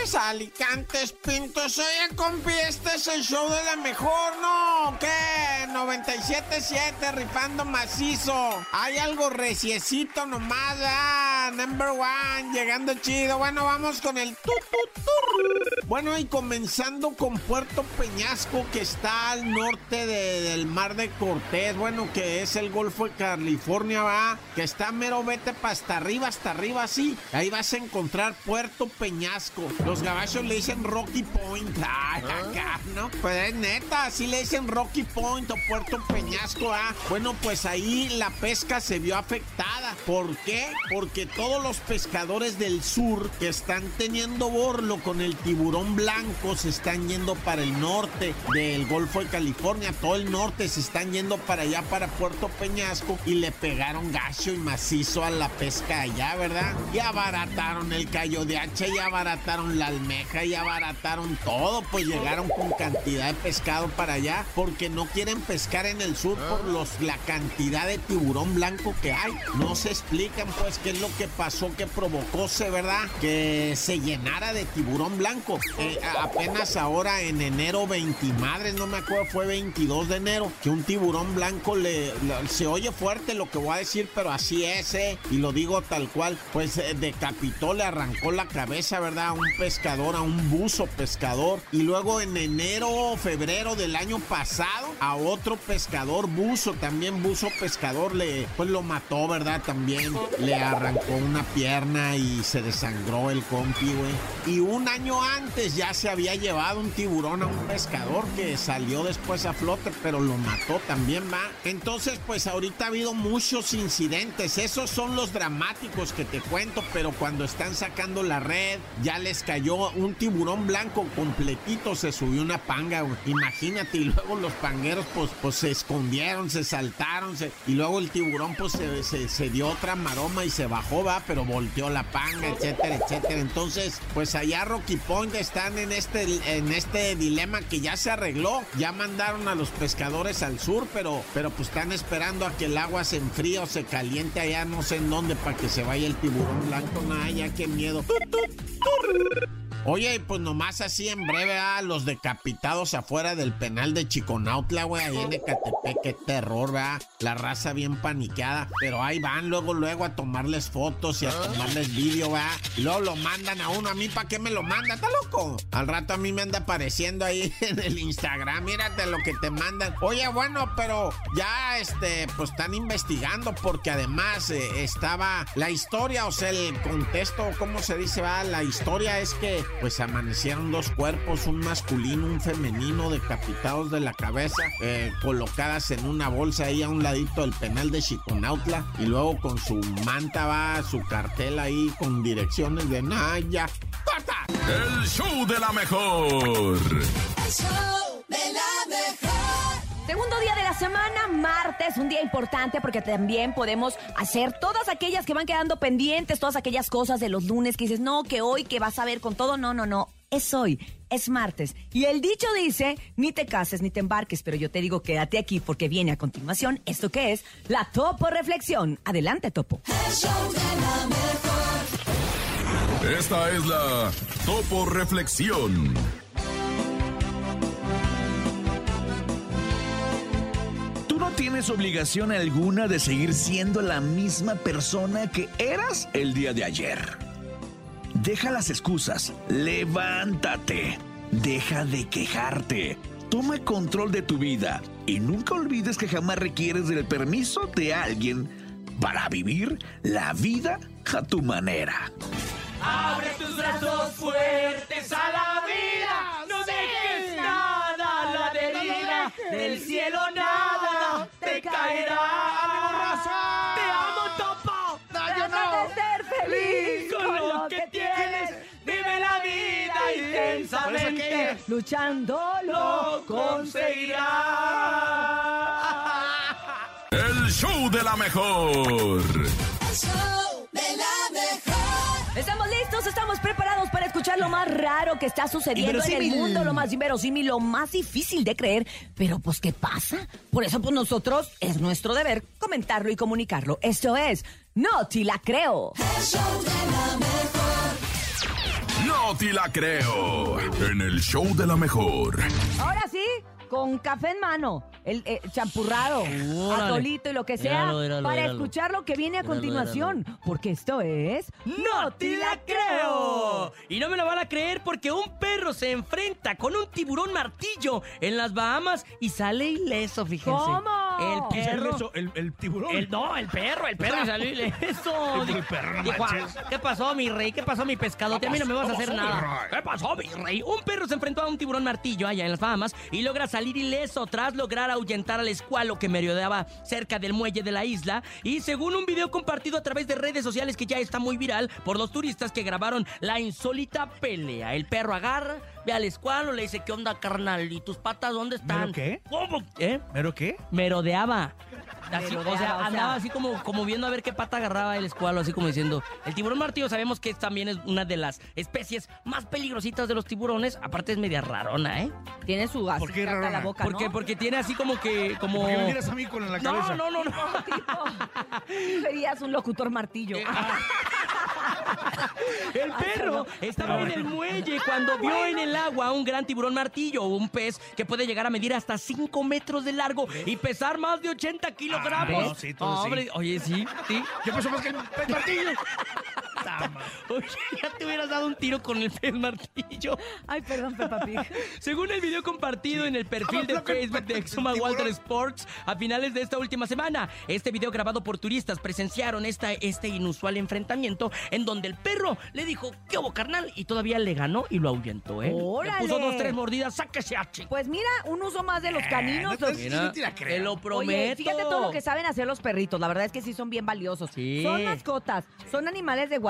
Montes, Alicantes, Pintos. Oye, compi, este es el show de la mejor, ¿no? ¿Qué? 97.7, rifando macizo. Hay algo reciecito nomás, ah, number one, llegando chido. Bueno, vamos con el tu, tu, tur. Bueno, y comenzando con Puerto Peñasco, que está al norte de- del Mar de Cortés, bueno, que es el Golfo de California, va, que está mero, vete pa' hasta arriba, hasta arriba, sí. Ahí vas a encontrar Puerto Peñasco. Los gabachos le dicen Rocky Point. Ay, acá, ¿no? Pues es neta, así le dicen Rocky Point o Puerto Peñasco, ah. Bueno, pues ahí la pesca se vio afectada. ¿Por qué? Porque todos los pescadores del sur que están teniendo borlo con el tiburón blanco se están yendo para el norte del Golfo de California. Todo el norte se están yendo para allá, para Puerto Peñasco, y le pegaron gacho y macizo a la pesca allá, ¿verdad? Y abarataron el callo de hacha, y abarataron la almeja, y abarataron todo. Pues llegaron con cantidad de pescado para allá, porque no quieren pescar en el sur por los, la cantidad de tiburón blanco que hay. No se explican, pues, qué es lo que pasó que provocóse, ¿verdad? Que se llenara de tiburón blanco. Eh, apenas ahora en enero 20, madres, no me acuerdo, fue 22 de enero, que un tiburón blanco le, se oye fuerte lo que voy a decir, pero así es, ¿eh? Y lo digo tal cual, pues eh, decapitó, le arrancó la cabeza, ¿verdad? Un pescador, a un buzo pescador. Y luego en enero, febrero del año pasado, a otro pescador buzo, también buzo pescador, le, pues lo mató, ¿verdad? También le arrancó una pierna y se desangró el compi, güey. Y un año antes ya se había llevado un tiburón a un pescador que salió después a flote, pero lo mató también, va. Entonces, pues ahorita ha habido muchos incidentes. Esos son los dramáticos que te cuento, pero cuando están sacando la red, ya les cayó un tiburón blanco completito, se subió una panga. Imagínate, y luego los pangueros, pues, pues se escondieron, se saltaron, se- y luego el tiburón, pues se, se- se dio otra maroma y se bajó, va, pero volteó la panga, etcétera, etcétera. Entonces, pues allá Rocky Point están en este, en este dilema que ya se arregló. Ya mandaron a los pescadores al sur, pero, pero pues están esperando a que el agua se enfríe o se caliente allá, no sé en dónde, para que se vaya el tiburón blanco. Nah, ya qué miedo. Oye, pues nomás así en breve, a los decapitados afuera del penal de Chiconautla, güey, ahí en Ecatepec, qué terror, ¿verdad? La raza bien paniqueada, pero ahí van luego, luego a tomarles fotos y a tomarles vídeo, ¿verdad? Y luego lo mandan a uno, a mí, ¿para qué me lo manda? ¿Está loco? Al rato a mí me anda apareciendo ahí en el Instagram, mírate lo que te mandan. Oye, bueno, pero ya, este, pues están investigando porque además eh, estaba la historia, o sea, el contexto, ¿cómo se dice? Va? La historia es que pues amanecieron dos cuerpos, un masculino, un femenino, decapitados de la cabeza, eh, colocadas en una bolsa ahí a un ladito del penal de Chiconautla y luego con su manta va, su cartel ahí con direcciones de Naya. ¡Corta! El show de la mejor. El show de la mejor. Segundo día de la semana, martes, un día importante porque también podemos hacer todas aquellas que van quedando pendientes, todas aquellas cosas de los lunes que dices, no, que hoy, que vas a ver con todo, no, no, no, es hoy, es martes. Y el dicho dice, ni te cases ni te embarques, pero yo te digo, quédate aquí porque viene a continuación esto que es la Topo Reflexión. Adelante, Topo. Esta es la Topo Reflexión. Tienes obligación alguna de seguir siendo la misma persona que eras el día de ayer. Deja las excusas, levántate, deja de quejarte, toma control de tu vida y nunca olvides que jamás requieres del permiso de alguien para vivir la vida a tu manera. Abre tus brazos fuertes a la vida. No dejes nada a la deriva. Del cielo nada te caerá. Te amo, Topo. Trata de ser feliz Con lo que tienes, vive la vida intensamente. Luchando Lo conseguirás. El show de la mejor. El show de la mejor. Estamos listos, estamos preparados para escuchar más raro que está sucediendo en el mundo, lo más inverosímil, lo más difícil de creer. Pero pues, ¿qué pasa? Por eso, pues nosotros es nuestro deber comentarlo y comunicarlo. Esto es No Te La Creo. El show de la mejor. No te la creo. En el show de la mejor. Ahora sí, con café en mano, el eh, champurrado, Órale. atolito y lo que sea, Míralo, míralo, para míralo. escuchar lo que viene a Míralo, continuación. Porque esto es ¡No te la creo! Y no me lo van a creer porque un perro se enfrenta con un tiburón martillo en las Bahamas y sale ileso, fíjense. ¿Cómo? El perro. El, el tiburón. El, no, el perro, el perro y salió ileso. el perro, no Dijo. "Ah, ¿Qué pasó, mi rey? ¿Qué pasó, mi pescadote? A mí no me vas a ¿Qué hacer nada. ¿Qué pasó, mi rey? Un perro se enfrentó a un tiburón martillo allá en las Bahamas y logra salir ileso tras lograr ahuyentar al escualo que merodeaba cerca del muelle de la isla. Y según un video compartido a través de redes sociales que ya está muy viral por los turistas que grabaron la insólita pelea. El perro agarra, ve al escualo, le dice, ¿qué onda, carnal? ¿Y tus patas dónde están? ¿Mero qué? ¿Cómo? ¿Eh? ¿Pero qué? merodeaba. Así, o sea, andaba así como, como viendo a ver qué pata agarraba el escualo, así como diciendo. El tiburón martillo sabemos que también es una de las especies más peligrositas de los tiburones. Aparte es media rarona, ¿eh? Tiene su gas ¿Por qué en la rarona? boca, ¿Por qué? ¿no? Porque tiene así como que. Como... ¿Por qué me miras a mí con la no, cabeza? no, no, no. Serías un locutor martillo. El perro estaba en el muelle cuando vio en el agua un gran tiburón martillo, un pez que puede llegar a medir hasta 5 metros de largo y pesar más de 80 kilogramos. Ah, no, sí, todo sí. Hombre, Oye, sí, sí. ¿Qué pasó más que el pez martillo? Oye, ya te hubieras dado un tiro con el pez martillo. Ay, perdón, Peppa Pig. Según el video compartido en el perfil de Facebook de Exuma. Walter Sports a finales de esta última semana, este video grabado por turistas presenciaron esta, este inusual enfrentamiento en donde el perro le dijo, ¿qué hubo, carnal? Y todavía le ganó y lo ahuyentó, ¿eh? ¡Órale! Le puso dos, tres mordidas, sáquese a chi- Pues mira, un uso más de los caninos. no los- te- no te la creo. te lo prometo. Oye, fíjate todo lo que saben hacer los perritos. La verdad es que sí son bien valiosos. Sí. Son mascotas, son animales de guardia,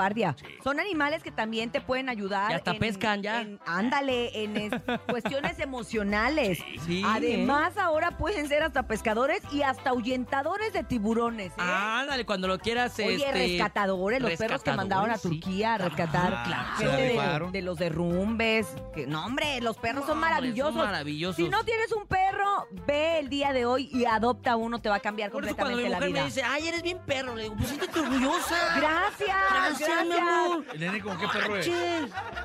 son animales que también te pueden ayudar. Ya hasta pescan, ya. en- ándale, en es- cuestiones emocionales. sí, Además, ahora pueden ser hasta pescadores y hasta ahuyentadores de tiburones. ¿eh? Ándale, cuando lo quieras, Oye, este, rescatadores, los perros que mandaron a. Turquía a rescatar Ah, claro. de, los derrumbes. Que, no, hombre, los perros son No, hombre, son maravillosos. maravillosos. Si no tienes un perro, ve el día de hoy y adopta uno, te va a cambiar Por eso cuando mi completamente la mujer vida. me dice, ay, eres bien perro, le digo, pues siéntete orgullosa. Gracias, Gracias, gracias. mi amor. ¿El nene con qué perro es?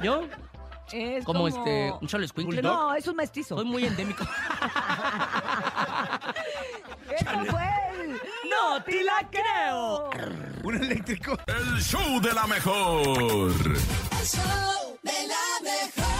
¿Yo? Es Como, este, un cholo escuincle, ¿no? No, es un mestizo. Soy muy endémico. Eso fue el... ¡No te la creo! ¿Un eléctrico? El show de la mejor. El show de la mejor.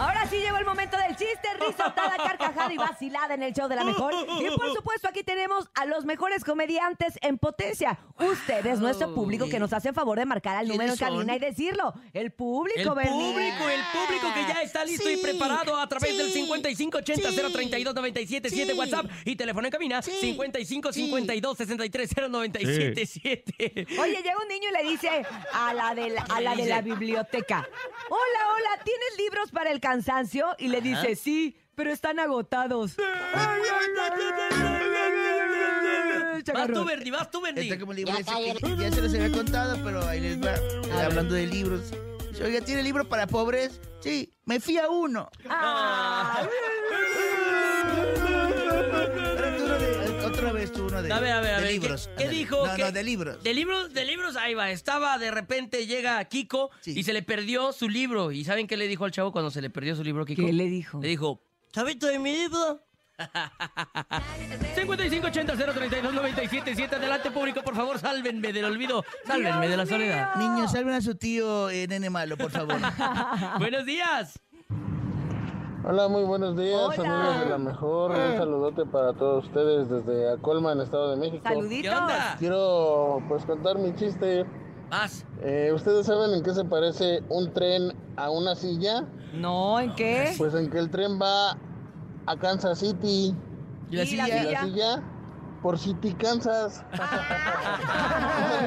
Ahora sí llegó el momento del chiste, risotada, carcajada y vacilada en el show de la mejor. Y por supuesto aquí tenemos a los mejores comediantes en potencia. Ustedes, nuestro público, que nos hacen favor de marcar al número en ¿Quiénes son? cabina y decirlo. El público, El Bernie. público, el público que ya está listo y preparado a través del sí, 5580-032-977 sí. WhatsApp y teléfono en cabina Sí, 5552-630977. Oye, llega un niño y le dice a la de la, a la, de la biblioteca, hola, hola, ¿tienes libros para el cansancio? Y le dice, sí, pero están agotados. Vas tú. Verdi, vas tú. Está como el libro ese que ya se los había contado, pero ahí les va. Hablando de libros. Oiga, ¿tiene libro para pobres? Sí, me fui a uno. Ah. Otra vez tú uno de, A ver, a ver, a ver. libros. ¿Qué, dijo? No, ¿Qué- no, de libros. De libros, de libros, ahí va. Estaba, de repente llega Kiko Sí. y se le perdió su libro. ¿Y saben qué le dijo al chavo cuando se le perdió su libro, Kiko? ¿Qué le dijo? Le dijo, ¿chavito de mi libro? 5580-032-977. Adelante, público, por favor, sálvenme del olvido. Sálvenme de la soledad. Niños, salven a su tío eh, nene malo, por favor. Buenos días. Hola, muy buenos días, Hola. amigos de la mejor. Un saludote para todos ustedes desde Acolman, Estado de México. Saluditos. ¿Qué onda? Quiero pues contar mi chiste. Vas. Eh, ¿Ustedes saben en qué se parece un tren a una silla? No, ¿en qué? Pues en que el tren va a Kansas City ¿Y la ¿Y la silla? y la silla? Por si te cansas. Un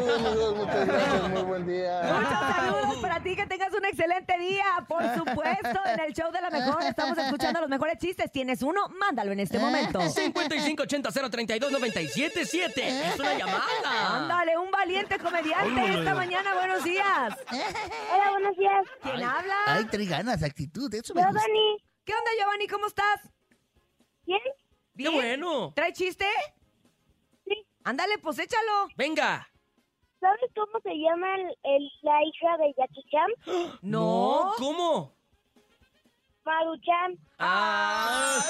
saludo, amigos, muchas gracias, muy buen día. Muchos saludos para ti, que tengas un excelente día. Por supuesto, en el show de la mejor estamos escuchando los mejores chistes. ¿Tienes uno? Mándalo en este momento. 5580-032-977. Es una llamada. Ándale, un valiente comediante esta mañana. Buenos días. Hola, buenos días. ¿Quién habla? Ay, trae ganas, actitud, eso me Yo, gusta. Dani. ¿Qué onda, Giovanni? ¿Cómo estás? ¿Quién? ¡Qué bueno! ¿Trae chiste? Ándale, pues échalo. Venga. ¿Sabes cómo se llama el, el- la hija de Jackie Chan? No. ¿Cómo? Maruchan. Ah.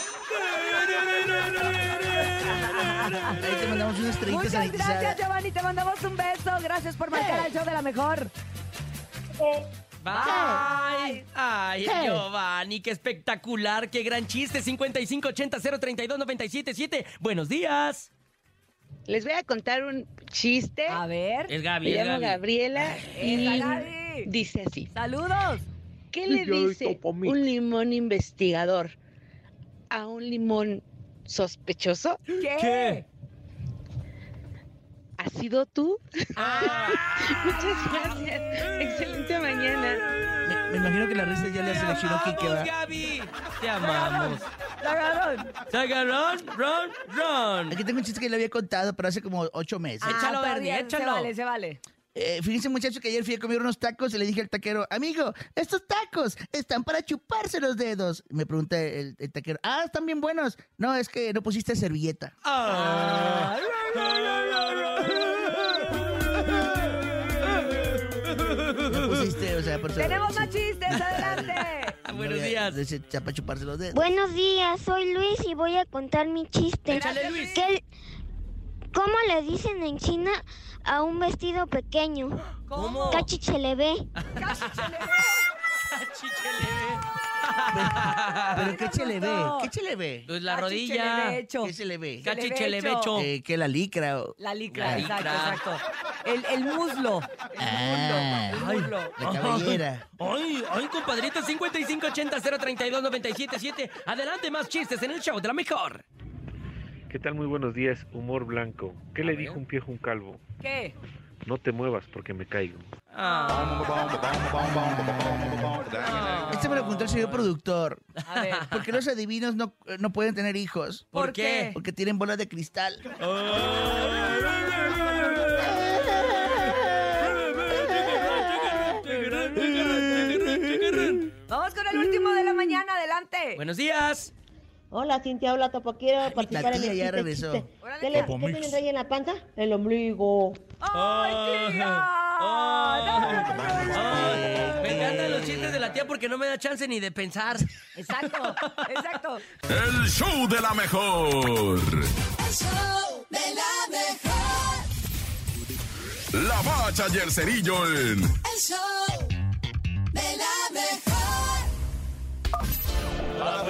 Ahí te mandamos una estrellita Muchas gracias, Giovanni. Te mandamos un beso. Gracias por marcar al show de la mejor. Eh, Bye. Ay, Giovanni, qué espectacular, qué gran chiste. 5580-032-977. Buenos días. Les voy a contar un chiste. A ver. Es Gaby, Me llamo. Gabriela y Gaby. dice así. Saludos. ¿Qué le dice un limón investigador a un limón sospechoso? ¿Qué? ¿Qué? ¿Has sido tú? Ah. Muchas gracias. Excelente mañana. Me, me imagino que la risa ya le seleccionó Kike, ¡Vamos, ¿va? Gaby! Te amamos. Saga, run, run, run. Aquí tengo un chiste que le había contado, pero hace como ocho meses. Échalo, Ah, Bernie, todavía échalo. Se vale, se vale. Eh, fíjense, muchachos, que ayer fui a comer unos tacos y le dije al taquero, amigo, estos tacos están para chuparse los dedos. Me pregunta el, el taquero, ah, están bien buenos. No, es que no pusiste servilleta. Ah. No pusiste, o sea, por. Tenemos más chistes. Adelante. Buenos No, días. dice, Para chuparse los dedos. buenos días, soy Luis y voy a contar mi chiste. Échale, Luis. ¿Qué- ¿Cómo le dicen en China a un vestido pequeño? ¿Cómo? Cachichelebe. Pero ¿qué se le ve? No. ¿Qué se le ve? Pues la rodilla. ¿Qué se le ve? Cachichelebecho. Eh, que la licra. La licra, La exacto, licra. exacto. El, el muslo. El Ah. muslo. El muslo. La cabellera. Ay, ay, compadrito, 5580-032-977. Adelante, más chistes en el show de la mejor. ¿Qué tal? Muy buenos días, humor blanco. ¿Qué A le ver. dijo un viejo a un calvo? ¿Qué? No te muevas porque me caigo. Ah, Este me lo contó el señor productor. A ver. ¿Por qué los adivinos no, no pueden tener hijos? ¿Por ¿Por qué? qué? Porque tienen bolas de cristal. Vamos con el último de la mañana. Adelante. Buenos días. Hola, Cintia. Hola, Topo. Quiero participar en el ya chiste, regresó. chiste. ¿Qué, le, ¿Qué tienen ahí en la panza? El ombligo. ¡Ay, tía! Ay. Ay, me encantan los chistes de la tía porque no me da chance ni de pensar. Exacto, exacto. El show de la mejor. El show de la mejor. La bacha y el cerillo en El show de la mejor. ¡La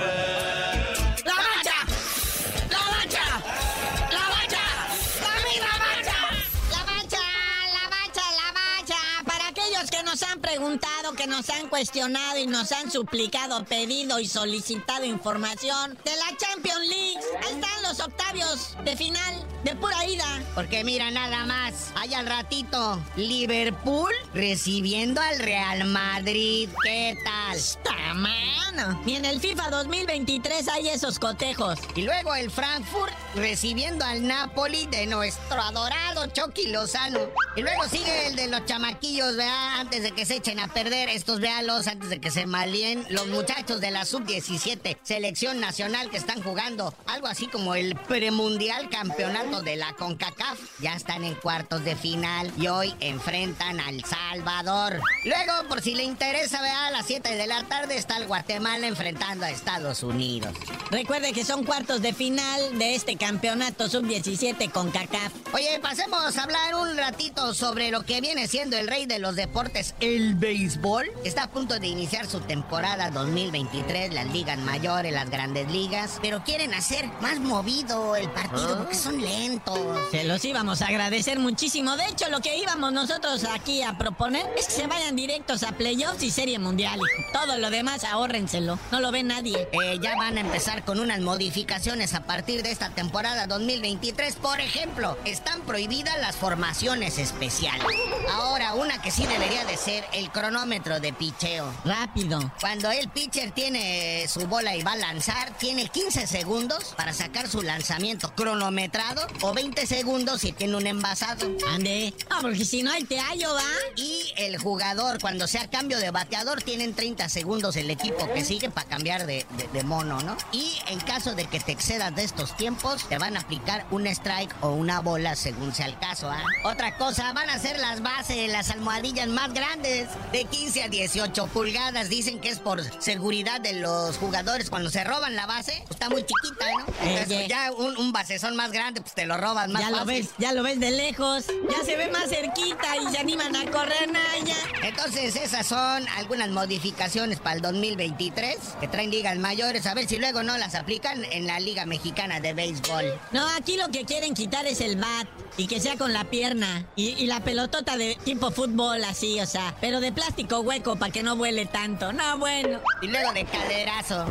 que nos han cuestionado y nos han suplicado, pedido y solicitado información de la Champions League. Ahí están los octavios de final de pura ida. Porque mira nada más, hay al ratito Liverpool recibiendo al Real Madrid. ¿Qué tal? Está mano. Ni en el FIFA 2023 hay esos cotejos. Y luego el Frankfurt recibiendo al Napoli de nuestro adorado Chucky Lozano. Y luego sigue el de los chamaquillos, vea, antes de que se echen a perder estos, véalos, antes de que se malien los muchachos de la sub-17, selección nacional que están jugando algo así como el premundial campeonato de la CONCACAF. Ya están en cuartos de final y hoy enfrentan al Salvador. Luego, por si le interesa, vea, a las 7 de la tarde está el Guatemala enfrentando a Estados Unidos. Recuerde que son cuartos de final de este campeonato sub-17 con CACAF. Oye, pasemos a hablar un ratito sobre lo que viene siendo el rey de los deportes, el béisbol. Está a punto de iniciar su temporada 2023, las ligas mayores, las grandes ligas, pero quieren hacer más movido el partido porque son lentos. Se los íbamos a agradecer muchísimo. De hecho, lo que íbamos nosotros aquí a proponer es que se vayan directos a playoffs y serie mundial. Todo lo demás, ahórrenselo. No lo ve nadie. Eh, ya van a empezar con unas modificaciones a partir de esta temporada 2023. Por ejemplo, están prohibidas las formaciones especiales. Ahora, una que sí debería de ser el cronómetro de picheo. Rápido. Cuando el pitcher tiene su bola y va a lanzar, tiene 15 segundos para sacar su lanzamiento cronometrado o 20 segundos si tiene un envasado. Ande. Ah, porque si no, el te hallo, ¿va? Y el jugador, cuando sea cambio de bateador, tienen 30 segundos el equipo que sigue para cambiar de, de- de mono, ¿no? Y en caso de que te excedas de estos tiempos, te van a aplicar un strike o una bola según sea el caso, ¿ah? Otra cosa, van a ser las bases, las almohadillas más grandes, de 15 a 18 pulgadas. Dicen que es por seguridad de los jugadores cuando se roban la base. pues está muy chiquita, ¿no? Entonces, Oye. ya un, un basezón más grande, pues te lo robas más Ya lo ves, ya lo ves de lejos. Ya se ve más cerquita y se animan a correr, Naya. Entonces esas son algunas modificaciones para el 2023 que traen ligas mayores. A ver si luego no las aplican en la Liga Mexicana de Béisbol. No, aquí lo que quieren quitar es el bat y que sea con la pierna y, y la pelotota de tipo fútbol así, o sea, pero de plástico hueco para que no vuele tanto. No, bueno. Y luego de caderazo.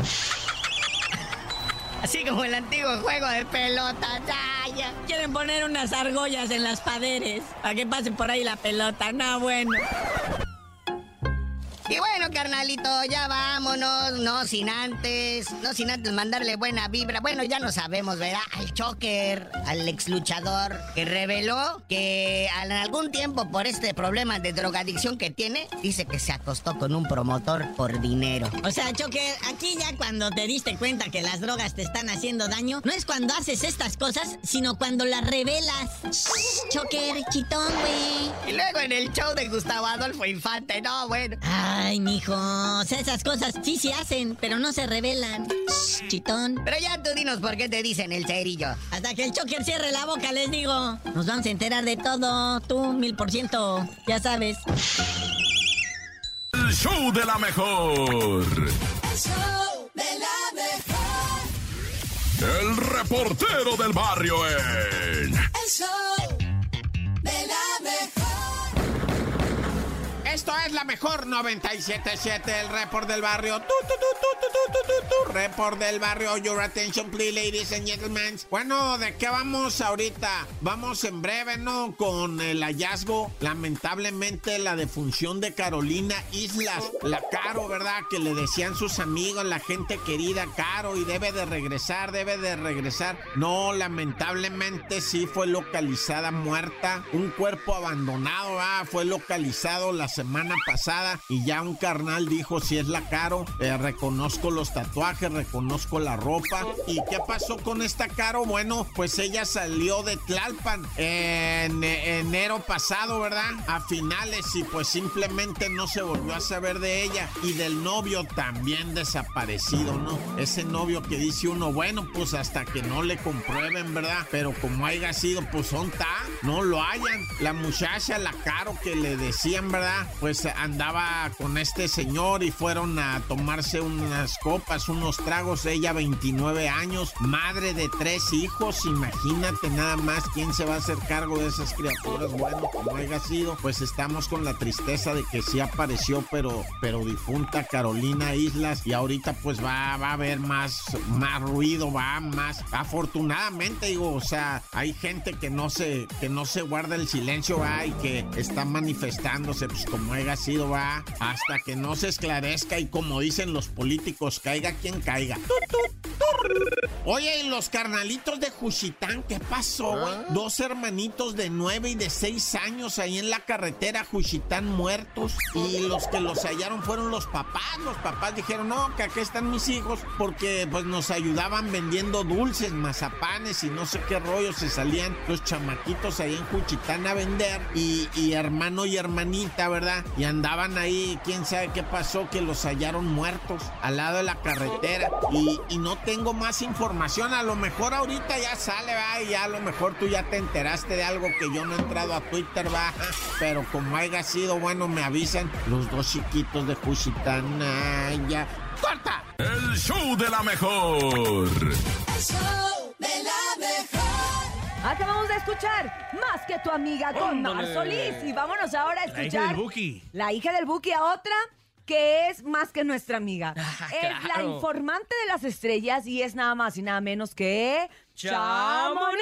Así como el antiguo juego de pelota. Ya, ya. Quieren poner unas argollas en las paderes para que pase por ahí la pelota. No, bueno. Y bueno, carnalito, ya vámonos, no sin antes, no sin antes mandarle buena vibra. Bueno, ya no sabemos, ¿verdad? Al choker, al ex luchador, que reveló que en algún tiempo por este problema de drogadicción que tiene, dice que se acostó con un promotor por dinero. O sea, Choker, aquí ya cuando te diste cuenta que las drogas te están haciendo daño, no es cuando haces estas cosas, sino cuando las revelas. Choker, chitón, güey. Y luego en el show de Gustavo Adolfo Infante, no, bueno. Ay, mijo, o sea, esas cosas sí se hacen, pero no se revelan. Shh, chitón. Pero ya tú dinos por qué te dicen el cerillo. Hasta que el choker cierre la boca, les digo. Nos vamos a enterar de todo, tú, mil por ciento. Ya sabes. El show de la mejor. El show de la mejor. El reportero del barrio en El show Es la mejor 977, el report del barrio. Tu, tu, tu, report del barrio, your attention please, ladies and gentlemen. Bueno, ¿de qué vamos ahorita? Vamos en breve, ¿no? Con el hallazgo, lamentablemente, la defunción de Carolina Islas. La Caro, ¿verdad? Que le decían sus amigos, la gente querida, Caro, y debe de regresar, debe de regresar. No, lamentablemente sí fue localizada muerta. Un cuerpo abandonado, ah, fue localizado la semana pasada y ya un carnal dijo si es la Caro, eh, reconozco los tatuajes, reconozco la ropa. ¿Y qué pasó con esta Caro? Bueno, pues ella salió de Tlalpan en eh, enero pasado, ¿verdad? A finales y pues simplemente no se volvió a saber de ella y del novio también desaparecido, ¿no? Ese novio que dice uno, bueno, pues hasta que no le comprueben, ¿verdad? Pero como haya sido, pues son ta, no lo hayan. La muchacha, la Caro que le decían, ¿verdad? Pues andaba con este señor y fueron a tomarse unas copas, unos tragos. Ella 29 años, madre de tres hijos. Imagínate nada más quién se va a hacer cargo de esas criaturas. Bueno, como haya sido, pues estamos con la tristeza de que sí apareció, pero, pero difunta Carolina Islas. Y ahorita pues va, va a haber más, más ruido, va más. Afortunadamente, digo, o sea, hay gente que no se, que no se guarda el silencio, va, y que está manifestándose, pues como haya sido, va, hasta que no se esclarezca y como dicen los políticos, caiga quien caiga. Oye, y los carnalitos de Juchitán, ¿qué pasó, güey? Dos hermanitos de nueve y de seis años ahí en la carretera Juchitán muertos. Y los que los hallaron fueron los papás. Los papás dijeron, no, que aquí están mis hijos, porque pues nos ayudaban vendiendo dulces, mazapanes y no sé qué rollo. Se salían los chamaquitos ahí en Juchitán a vender. Y, y hermano y hermanita, ¿verdad? Y andaban ahí, quién sabe qué pasó, que los hallaron muertos al lado de la carretera. Y, y no tengo más información. A lo mejor ahorita ya sale, va, y ya a lo mejor tú ya te enteraste de algo que yo no he entrado a Twitter, va. Pero como haya sido, bueno, me avisan los dos chiquitos de Juchitán. Ay, ya. ¡Corta! el show de la mejor. El show de la mejor. Acabamos de escuchar Más que tu amiga con Mar. Solís. Y vámonos ahora a La hija escuchar del Buki. la hija del Buki a otra que es más que nuestra amiga. es la informante de las estrellas y es nada más y nada menos que Chamonix.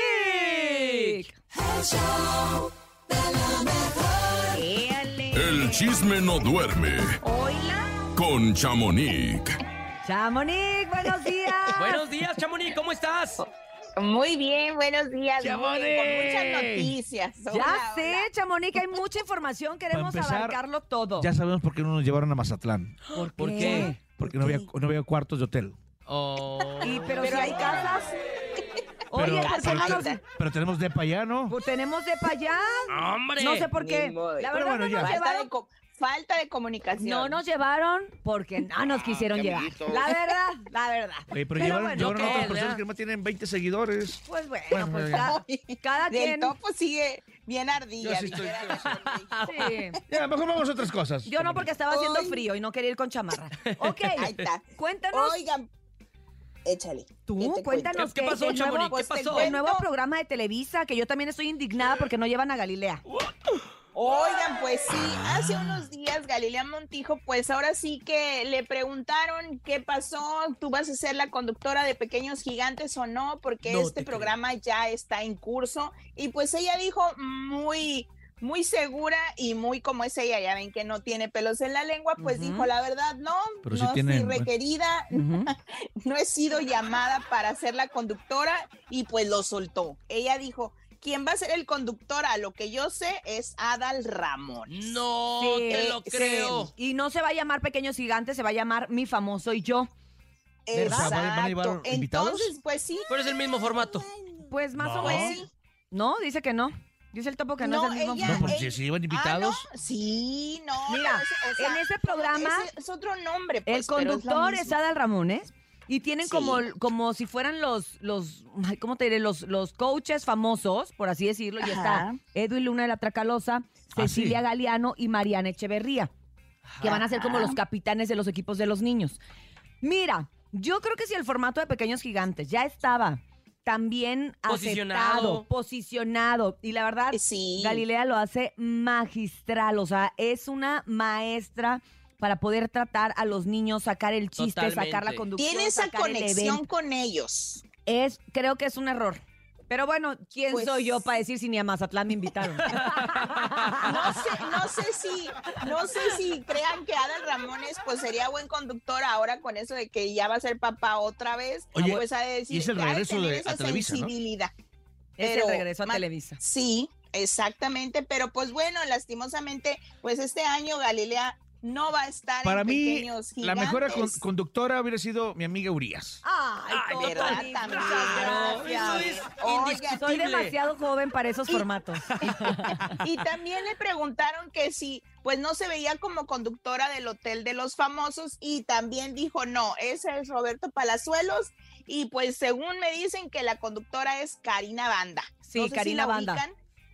El show de la mejor. Éale. El chisme no duerme Hola. con Chamonix. Chamonix, buenos días. Buenos días, Chamonix, ¿cómo estás? Muy bien, buenos días. ¡Chamonix! Con muchas noticias. Ya Hola, sé, hola. Chamonix, hay mucha información, queremos empezar, abarcarlo todo. Ya sabemos por qué no nos llevaron a Mazatlán. ¿Por, ¿Por qué? Porque no había, no había cuartos de hotel. Oh. Y, pero, si Pero hay hay casas. Oye, Pero, ¿por qué pero, te- tenemos depa ya, ¿no? Pues tenemos de para allá. ¡Hombre! No sé por qué. La verdad bueno, no nos llevaron. Falta de comunicación. No nos llevaron porque no nos quisieron llevar. La verdad, la verdad. Oye, pero, Pero llevaron, bueno, llevaron a ¿qué? otras personas que más tienen 20 seguidores. Pues bueno, Bueno, pues cada, cada Del quien. topo sigue bien ardilla. Yo sí estoy- dijera Sí. Ya, mejor vamos a otras cosas. Yo no porque estaba haciendo frío y no quería ir con chamarra. Ok, Ahí está. cuéntanos Oigan, échale. ¿qué tú, te cuéntanos ¿Qué- qué pasó, el nuevo, Chamonix? ¿Qué Pues te pasó? el cuento. nuevo programa de Televisa, que yo también estoy indignada porque no llevan a Galilea. Oigan, pues sí, hace unos días Galilea Montijo, pues ahora sí que le preguntaron qué pasó, tú vas a ser la conductora de Pequeños Gigantes o no, porque No este te creo. programa ya está en curso. Y pues ella dijo muy, muy segura y muy como es ella, ya ven que no tiene pelos en la lengua, pues Ujú. dijo la verdad, no, Pero sí no tiene- fui requerida, Ujú. no he sido llamada para ser la conductora y pues lo soltó. Ella dijo, quien va a ser el conductor a lo que yo sé es Adal Ramón. No Sí, te lo sí. creo. Y no se va a llamar Pequeños Gigantes, se va a llamar Mi Famoso y Yo. ¿Verdad? O sea, ¿van a- llevar Exacto. invitados? Entonces, pues sí. Pero es el mismo formato. Pues más o No. menos. sí. No, dice que no. Dice el topo que no, No, es el mismo ella- formato. No, pues ey, si se llevan Ah, invitados. no, sí, no. Mira, no, es- o sea, en ese programa, es otro nombre. pues, el es conductor es, mismo. Adal Ramones y tienen Sí. como, como si fueran los, los, ¿cómo te diré? Los, los coaches famosos, por así decirlo. Y está. Edwin Luna de la Tracalosa, Ah, Cecilia sí. Galeano y Mariana Echeverría, que van a ser como los capitanes de los equipos de los niños. Mira, yo creo que si el formato de Pequeños Gigantes ya estaba también Posicionado. aceptado, posicionado, y la verdad, Sí. Galilea lo hace magistral, o sea, es una maestra para poder tratar a los niños, sacar el chiste, sacar la conducción, Tiene esa sacar el conexión con ellos. Es, creo que es un error. Pero bueno, ¿quién Pues- soy yo para decir si ni a Mazatlán me invitaron? No sé, no sé si, no sé si crean que Adal Ramones pues sería buen conductor ahora con eso de que ya va a ser papá otra vez. Oye, pues ha de decir, y es el regreso de- esa a Televisa, ¿no? sensibilidad. es el Pero, regreso a Televisa. Sí, exactamente, pero pues bueno, lastimosamente, pues este año Galilea no va a estar Para en mí, pequeños la mejor con- conductora hubiera sido mi amiga Urias. Ay, Ay, ¿verdad? También. gracias. Eso es Oigan, indiscutible. Soy demasiado joven para esos formatos. Y también le preguntaron que si, pues no se veía como conductora del Hotel de los Famosos y también dijo, no, ese es Roberto Palazuelos y pues según me dicen que la conductora es Karina Banda. Sí, No sé si Karina la Banda. ubican.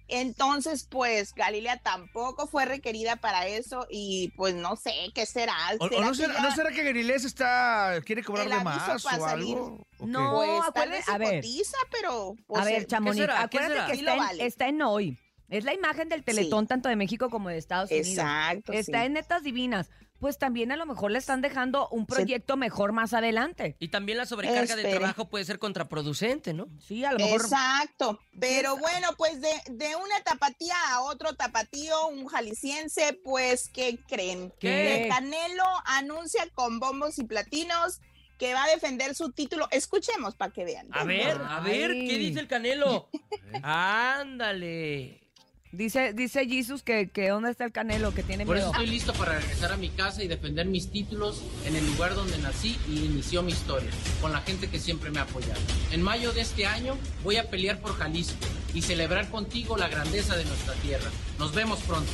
Entonces, pues Galilea tampoco fue requerida para eso y pues no sé qué será. ¿O, o ¿Será no, será, ya ¿No será que Galilés está, quiere cobrar el de aviso más para o salir? algo? No, Pues tal vez se a ver. cotiza, pero... pues, a ver, eh? ¿Qué acuérdate será? que Sí está lo en, vale. está en hoy. Es la imagen del Teletón tanto de México como de Estados Unidos. Exacto, Está sí. en Netas Divinas. Pues también a lo mejor le están dejando un proyecto mejor más adelante. Y también la sobrecarga de Espere. trabajo puede ser contraproducente, ¿no? Sí, a lo mejor. Exacto, pero bueno, pues de, de una tapatía a otro tapatío, un jalisciense, pues, ¿qué creen? Canelo anuncia con bombos y platinos que va a defender su título. Escuchemos para que vean. A ver, a ver. ¿qué dice el Canelo? Ándale. Dice, dice Jesus que, que dónde está el canelo, que tiene Por eso miedo. estoy listo para regresar a mi casa y defender mis títulos en el lugar donde nací y inició mi historia, con la gente que siempre me ha apoyado. En mayo de este año voy a pelear por Jalisco y celebrar contigo la grandeza de nuestra tierra. Nos vemos pronto.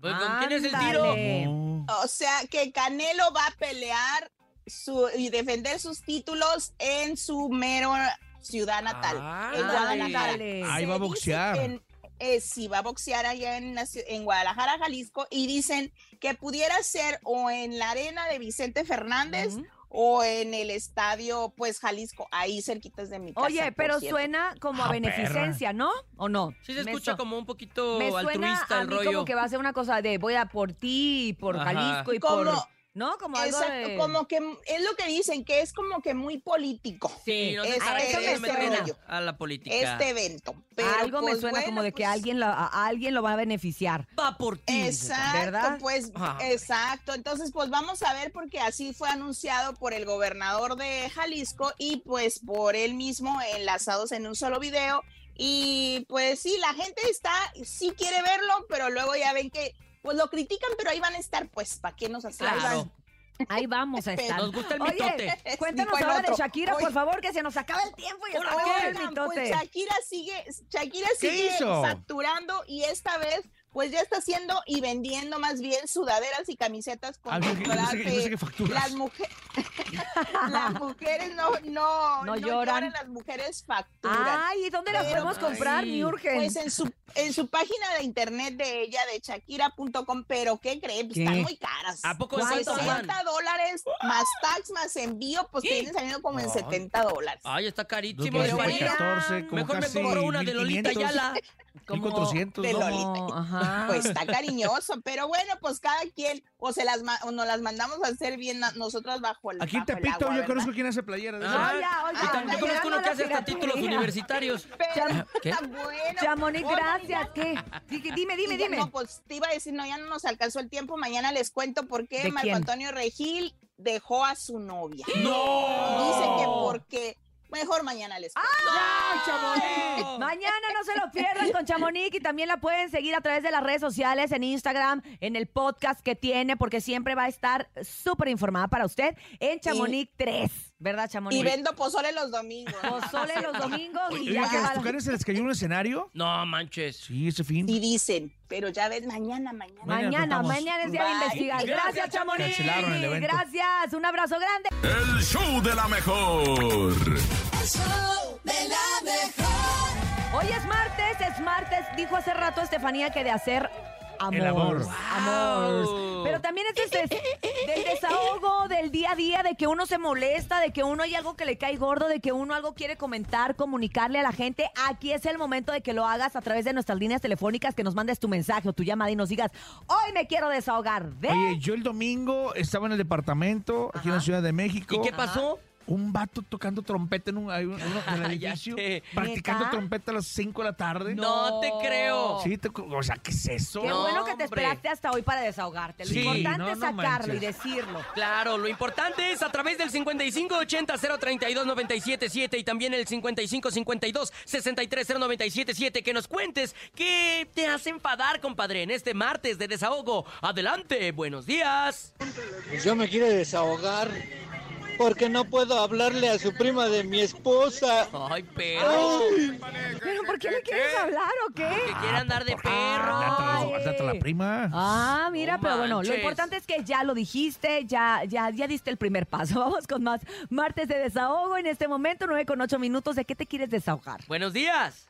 Pues, ¿Con quién es el tiro? O sea, que Canelo va a pelear su, y defender sus títulos en su mero ciudad natal, en Guadalajara. Ahí va a boxear. Eh, sí, va a boxear allá en, en Guadalajara, Jalisco, y dicen que pudiera ser o en la arena de Vicente Fernández o en el estadio, pues Jalisco, ahí cerquitas de mi casa. Oye, pero cierto. suena como a Ah, beneficencia, ¿no? ¿O no? Sí se Me escucha como un poquito Me suena altruista a el mí rollo. como que va a ser una cosa de voy a por ti, y por Ajá. Jalisco y Como- por... ¿No? Como algo Exacto, de... como que es lo que dicen, que es como que muy político. Sí, no Este- eso me meten suena. rollo. a la política. Este evento. Pero, algo me pues, suena como de que pues, alguien, lo, a, a alguien lo va a beneficiar. Va por ti. Exacto, ¿verdad? pues, Ah. exacto. Entonces, pues vamos a ver porque así fue anunciado por el gobernador de Jalisco y pues por él mismo enlazados en un solo video. Y pues sí, la gente está, sí quiere verlo, pero luego ya ven que pues lo critican, pero ahí van a estar, pues, ¿para qué nos hacen? Claro. Ahí vamos a estar. Nos gusta el Oye, mitote. cuéntanos ahora de. Shakira, por favor, que se nos acaba el tiempo y en el Oigan, mitote. pues Shakira sigue, Shakira ¿Qué sigue hizo? facturando y esta vez pues ya está haciendo y vendiendo más bien sudaderas y camisetas con Ah, el no sé qué- no sé qué facturas. Las, mujeres las mujeres no, no, No lloran. las mujeres facturan. Ay, ¿y dónde las Pero, podemos comprar, ay, mi Urgen? Pues en su, en su página de internet de ella, de shakira.com, pero ¿qué creen? Pues ¿Qué? están muy caras. ¿A poco ¿Cuánto, cuánto, Juan? 60 dólares más tax más envío, pues te vienen saliendo como en Ay. 70 dólares. Ay, está carísimo. Pero yo vaya. haría. 14, como Mejor me compro una de Lolita 1500, Yala. Como 1400, de ¿no? Lolita. Ajá. Pues está cariñoso, pero bueno, pues cada quien, o se las o nos las mandamos a hacer bien nosotros bajo el Aquí en Tepito agua, yo ¿verdad? conozco quién hace de esas. Ah, Oiga, oiga, y también oiga, conozco uno que hace hasta títulos universitarios. Pero ¿Qué? está bueno. Chamonix, gracias. ya- ¿Qué? Dime, dime, dime. ya- dime. No, pues te iba a decir, no, ya no nos alcanzó el tiempo. Mañana les cuento por qué ¿De Marco quién? Antonio Regil dejó a su novia. ¡No! Dice que porque. Mejor mañana les cuento. ¡Ay, Chamonix! Mañana no se lo pierdan con Chamonix y también la pueden seguir a través de las redes sociales, en Instagram, en el podcast que tiene, porque siempre va a estar súper informada para usted en Chamonix 3, ¿verdad, Chamonix? Y vendo pozole los domingos. Pozole los domingos y Oye, ya que la- Tucanes se les cayó un escenario. No manches. Sí, ese fin. Y dicen, pero ya ves, mañana, mañana. Mañana Mañana, es día de investigar. Gracias, Chamonix. El. Gracias, un abrazo grande. El show de la mejor. El show de la mejor. Hoy es martes, es martes. Dijo hace rato Estefanía que de hacer amor. El amor. Amor. Pero también es des- del desahogo del día a día, de que uno se molesta, de que uno hay algo que le cae gordo, de que uno algo quiere comentar, comunicarle a la gente. Aquí es el momento de que lo hagas a través de nuestras líneas telefónicas, que nos mandes tu mensaje o tu llamada y nos digas, hoy me quiero desahogar de... Oye, yo el domingo estaba en el departamento, aquí en la Ciudad de México. ¿Y qué pasó? Un vato tocando trompeta en un, hay un- uno en el edificio. Practicando ¿Neta? trompeta a las 5 de la tarde. No te creo. Sí, te- o sea, ¿qué es eso? Qué No, bueno que te hombre. esperaste hasta hoy para desahogarte. Lo Sí, importante no, es no sacarlo y decirlo. Claro, lo importante es a través del 5580-032-977 y también el 5552-630977 que nos cuentes qué te hace enfadar, compadre, en este martes de desahogo. Adelante, buenos días. Pues yo me quiero desahogar porque no puedo hablarle a su prima de mi esposa. Ay, perro. Ay, ¿Pero por qué le quieres hablar o qué? Que quiere andar de perro. Dátela, dátela, la prima. Ah, mira, pero bueno, lo importante es que ya lo dijiste, ya, ya, ya diste el primer paso. Vamos con más martes de desahogo en este momento, 9 con 8 minutos. ¿De qué te quieres desahogar? Buenos días.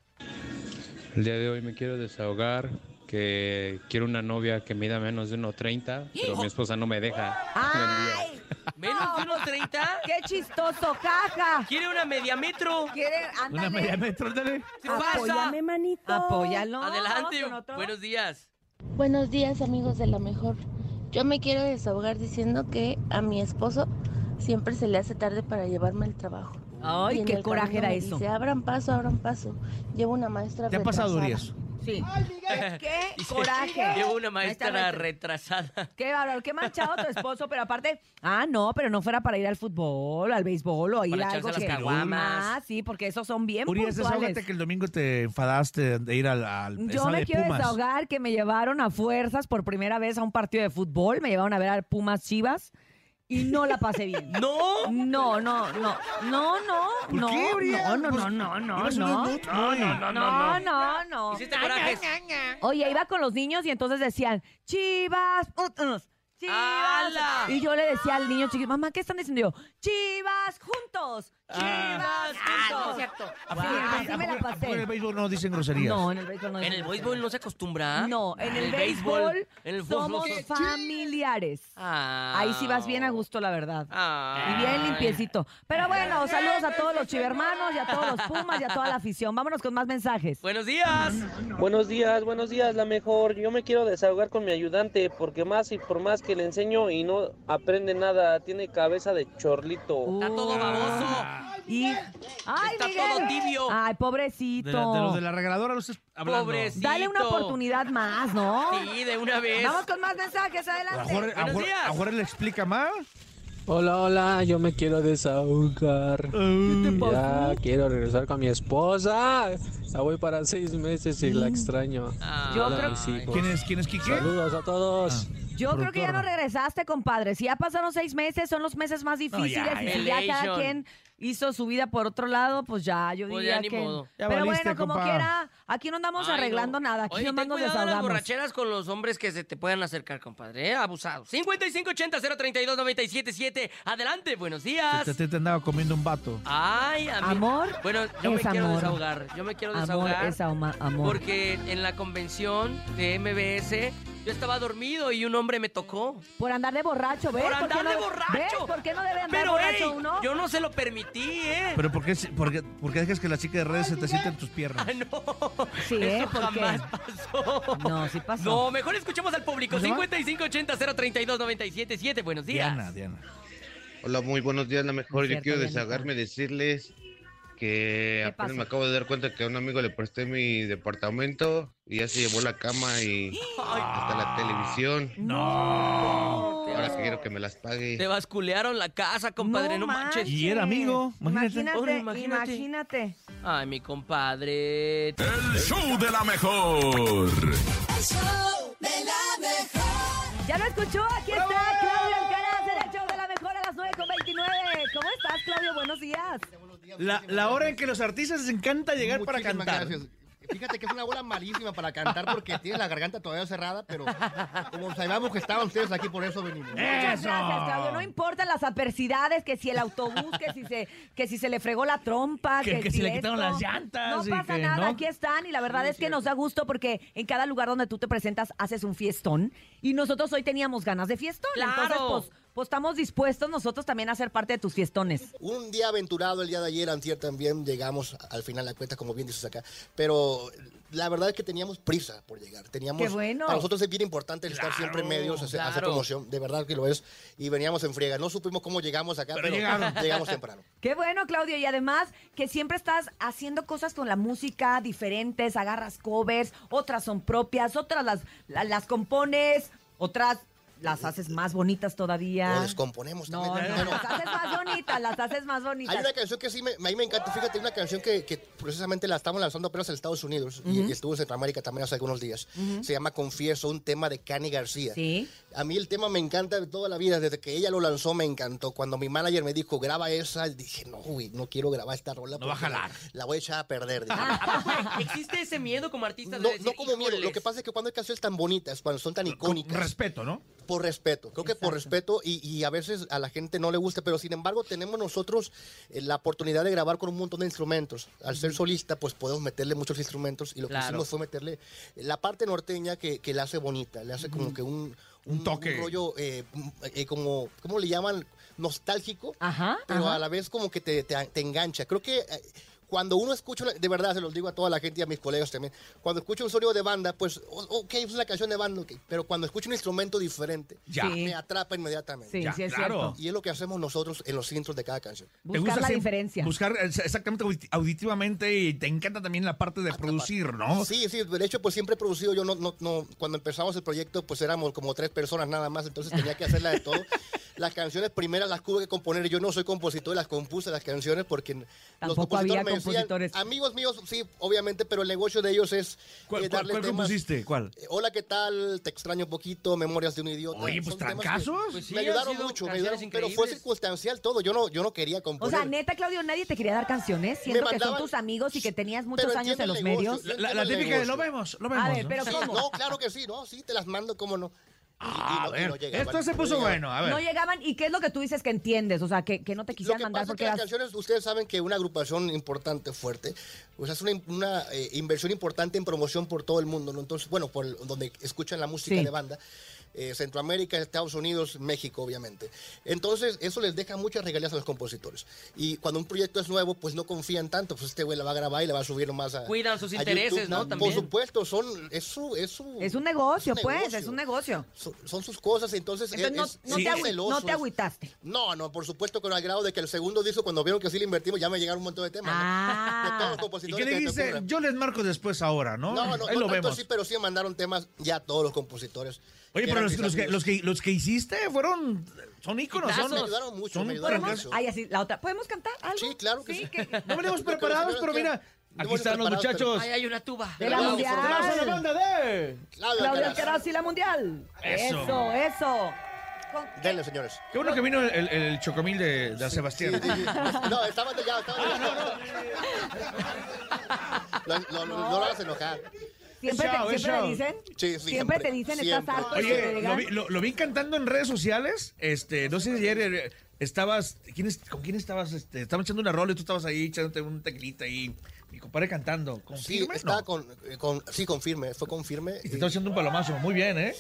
El día de hoy me quiero desahogar que quiero una novia que mida menos de 1.30, pero mi esposa no me deja. ¡Ay! ¿Menos de 1.30? ¡Qué chistoso, jaja! ¿Quiere una media metro? ¿Quiere? Una Ándale. media metro, dale. ¿Qué pasa? Apóyame, manito. Apóyalo. Adelante. Buenos días. Buenos días amigos de la mejor. Yo me quiero desahogar diciendo que a mi esposo siempre se le hace tarde para llevarme al trabajo. Ay, qué coraje era eso. Dice, abran paso, abran paso. Llevo una maestra ¿Te ha pasado. Urias? Sí. ¡Qué Dice, coraje! Llevo una maestra Maestra retrasada. Qué bárbaro, qué manchado tu esposo, pero aparte, ah, no, pero no fuera para ir al fútbol, al béisbol o a ir Para a echarse algo las que... caguamas. Ah, sí, porque esos son bien Urias, puntuales. desahógate que el domingo te enfadaste de ir al, al Yo estadio me de quiero Pumas. desahogar que me llevaron a fuerzas por primera vez a un partido de fútbol, me llevaron a ver a Pumas Chivas y no la pasé bien. ¿No? No, no, no, no, no, ¿Por no, qué, Urias? no, no, Pues, no, no, no, no, No, no, no, no, no, no. no, no. Hiciste corajes. Oye, iba con los niños y entonces decían, Chivas, uh, uh, Chivas. ¡Hala! Y yo le decía al niño chiquito, mamá, ¿qué están diciendo? Yo, Chivas juntos. Chivas Ah, no es juntos. cierto. Wow, así me la ¿A poco en el pasé. béisbol no dicen groserías? No, en el béisbol no ¿En el béisbol no se acostumbra? No, en el, béisbol, en el somos familiares. Ah. Ahí sí vas bien a gusto, la verdad. Ah. Y bien limpiecito. Pero bueno, saludos a todos los chivermanos y a todos los pumas y a toda la afición. Vámonos con más mensajes. Buenos días. Buenos días, buenos días, la mejor. Yo me quiero desahogar con mi ayudante porque más y por más que le enseño y no aprende nada, tiene cabeza de chorlito. Está todo baboso. Y... ¡Ay, Está Miguel! todo tibio. Ay, pobrecito. De, la- de los de la regaladora no estás hablando. Pobrecito. Dale una oportunidad más, ¿no? Sí, de una vez. Vamos con más mensajes, adelante. A Buenos Jorge- días. a Jorge le explica más. Hola, hola, yo me quiero desahogar. Ya quiero regresar con mi esposa. Ya voy para seis meses y la extraño. Yo Hola, creo-. ¿Quién es, quién es? Saludos a todos. Yo creo que ya no regresaste, compadre. Si ya pasaron seis meses, son los meses más difíciles. ya, y si ya cada quien hizo su vida por otro lado, pues ya, yo Pues diría ya ni que... modo. Ya Pero valiste, bueno, como compa. quiera, aquí no andamos Ay, arreglando no. nada. Aquí Oye, nomás ten nos las borracheras con los hombres que se te puedan acercar, compadre, ¿eh? Abusados. 5580-032-977. Adelante, buenos días. Te, te, te andaba comiendo un vato. Ay, a mí- Amor Bueno, yo me quiero desahogar. Yo me quiero Amor desahogar. es ama- amor. Porque en la convención de MBS yo estaba dormido y un hombre me tocó. Por andar de borracho, ¿ves? Por andar no- de borracho. ¿Ves? ¿Por qué no debe andar Pero, borracho ey, uno? yo no se lo permití, ¿eh? ¿Pero por qué, por qué- por qué dejas que la chica de redes se te siente en tus piernas? Ay, no. Sí, ¿eh? Eso ¿Por qué? jamás pasó. No, sí pasó. No, mejor escuchemos al público. ¿Cómo se llama? 5580-032-977. Buenos días. Diana, Diana. Hola, muy buenos días, la mejor. Es Yo cierto, quiero Dianita. desahogarme, decirles que ¿Qué apenas pasó? me acabo de dar cuenta que a un amigo le presté mi departamento y ya se llevó la cama y hasta la televisión. No. Ahora que quiero que me las pague. Te basculearon la casa, compadre, no, manches. Y era amigo, imagínate. Imagínate, Ahora, imagínate. imagínate. Ay, mi compadre. El show de la mejor. El show de la mejor. ¿Ya lo escuchó? Aquí está Claudio Alcaraz en el show de la mejor a las 9 con 29. ¿Cómo estás, Claudio? Buenos días. La, la hora en que los artistas les encanta llegar para cantar. gracias. Fíjate que es una bola malísima para cantar porque tiene la garganta todavía cerrada, pero como sabíamos que estaban ustedes aquí, por eso venimos. Muchas gracias, Claudio. No importan las adversidades, que si el autobús, que si se, que si se le fregó la trompa, Que- que, que si se le quitaron las llantas No pasa que nada, no. aquí están y la verdad es que nos da gusto porque en cada lugar donde tú te presentas haces un fiestón y nosotros hoy teníamos ganas de fiestón. ¡Claro! Entonces, pues, pues estamos dispuestos nosotros también a ser parte de tus fiestones. Un día aventurado el día de ayer, antier también llegamos al final de la cuenta, como bien dices acá, pero la verdad es que teníamos prisa por llegar. Teníamos, ¡Qué bueno! Para nosotros es bien importante el estar siempre en medios, hacer, hacer claro. promoción, de verdad que lo es, y veníamos en friega. No supimos cómo llegamos acá, Pero pero, llegaron. llegamos temprano. Qué bueno, Claudio. Y además que siempre estás haciendo cosas con la música diferentes, agarras covers, otras son propias, otras las, la- las compones, otras las haces más bonitas todavía. Lo descomponemos No, también. no, Bueno, las haces más bonitas, las haces más bonitas. Hay una canción que sí me, a mí me encanta, fíjate, una canción que, que precisamente la estamos lanzando apenas en Estados Unidos y- y, estuvo en Centroamérica también hace algunos días. Se llama Confieso, un tema de Cani García. Sí. A mí el tema me encanta de toda la vida, desde que ella lo lanzó me encantó. Cuando mi manager me dijo, graba esa, dije, no, güey, no quiero grabar esta rola. No va a jalar. La, la voy a echar a perder. dije. ¿A poco existe ese miedo como artista de No, decir, no como miedo, lo que pasa es que cuando hay canciones tan bonitas, cuando son tan Con icónicas, respeto, ¿no? Por respeto, creo que por respeto y, y a veces a la gente no le gusta, pero sin embargo tenemos nosotros eh, la oportunidad de grabar con un montón de instrumentos. Al ser solista, pues podemos meterle muchos instrumentos y lo Claro. que hicimos fue meterle la parte norteña que, que la hace bonita, le hace como que un, Un toque. rollo, eh, eh, como, ¿cómo le llaman? Nostálgico, Ajá. pero ajá. a la vez como que te, te- te engancha. Creo que... cuando uno escucha, una- de verdad se los digo a toda la gente y a mis colegas también, cuando escucho un sonido de banda, pues, ok, es una canción de banda, ok, pero cuando escucho un instrumento diferente, Ya. Me atrapa inmediatamente. Sí, Ya, sí es claro. cierto. Y es lo que hacemos nosotros en los intros de cada canción. ¿Te Buscar la siempre diferencia. Buscar exactamente audit- auditivamente y te encanta también la parte de producir, ¿no? Sí, sí, de hecho, pues siempre he producido yo, no, no, no, cuando empezamos el proyecto, pues éramos como tres personas nada más, entonces tenía que hacerla de todo. Las canciones primeras las tuve que componer, yo no soy compositor, las compuse las canciones porque los había compositores me decían, compositores. amigos míos, sí, obviamente, pero el negocio de ellos es ¿Cuál, eh, cuál- darle cuál temas, compusiste? ¿Cuál? eh, Hola, ¿qué tal? Te extraño un poquito, Memorias de un idiota. Oye, pues trancazos. Pues sí, me ayudaron mucho, me ayudaron, pero fue circunstancial todo, yo no, yo no quería O componer. sea, neta, Claudio, nadie te quería dar canciones, siendo que son tus amigos y que tenías muchos años en los medios. La, típica de lo vemos, lo vemos. A ver, ¿no? pero Sí, ¿cómo? no, claro que sí, no, sí, te las mando, cómo no. Y no- y no llegaban. esto se No puso llegaban. bueno. A ver. No llegaban. ¿Y qué es lo que tú dices que entiendes? O sea, que, que no te Lo quisieran que mandar pasa es porque que las canciones, ustedes saben que una agrupación importante, fuerte, pues es una, una, eh, inversión importante en promoción por todo el mundo, ¿no? Entonces, bueno, por el- donde escuchan la música Sí. de banda. Eh, Centroamérica, Estados Unidos, México, obviamente. Entonces, eso les deja muchas regalías a los compositores. Y cuando un proyecto es nuevo, pues no confían tanto. Pues este güey la va a grabar y la va a subir nomás a. Cuidan sus a intereses, YouTube. ¿no? Por También. supuesto, son. Es su. Es, su, Es un negocio, es un pues, negocio. es un negocio. Son, son sus cosas, entonces. Entonces, no, es- no te no te agüitaste. No, no, por supuesto que no al grado de que el segundo disco, cuando vieron que sí le invertimos, ya me llegaron un montón de temas. ¿no? Ah. De todos los ¿Y compositores qué le dice? Yo les marco después ahora, ¿no? No, no, Ahí no lo tanto vemos. sí, pero sí mandaron temas ya todos los compositores. Oye, que pero los, los que, los, que, los que hiciste fueron. Son íconos, son. Me ayudaron mucho, son me ayudaron mucho. Ay, así, la otra. ¿Podemos cantar algo? Sí, claro que sí. No venimos preparados, pero mira. Aquí están los muchachos. Ahí hay una tuba. De la mundial. ¡Aplausos a la banda de! Claudio Claudia Alcaraz. Y la mundial. Eso. Eso, eso. Denle, señores. Qué bueno que vino el, el- el chocomil de, de Sebastián. Sí, sí, sí. No, estaban de ya, estaban de ya. No, no, no, no lo hagas enojar. ¿Siempre, show, te, siempre dicen? Sí, sí, ¿Siempre te dicen estás siempre. harto? Oye, lo vi, lo- lo vi cantando en redes sociales. Este, no sé si ayer eh, estabas. ¿quién es- ¿Con quién estabas? Este, estaban echando una rola y tú estabas ahí echándote un tequilita ahí. Mi compadre cantando. ¿Con Sí, firme? estaba No. con, eh, con, sí, con firme, fue con firme. Y te estaba echando un palomazo. Muy bien, ¿eh?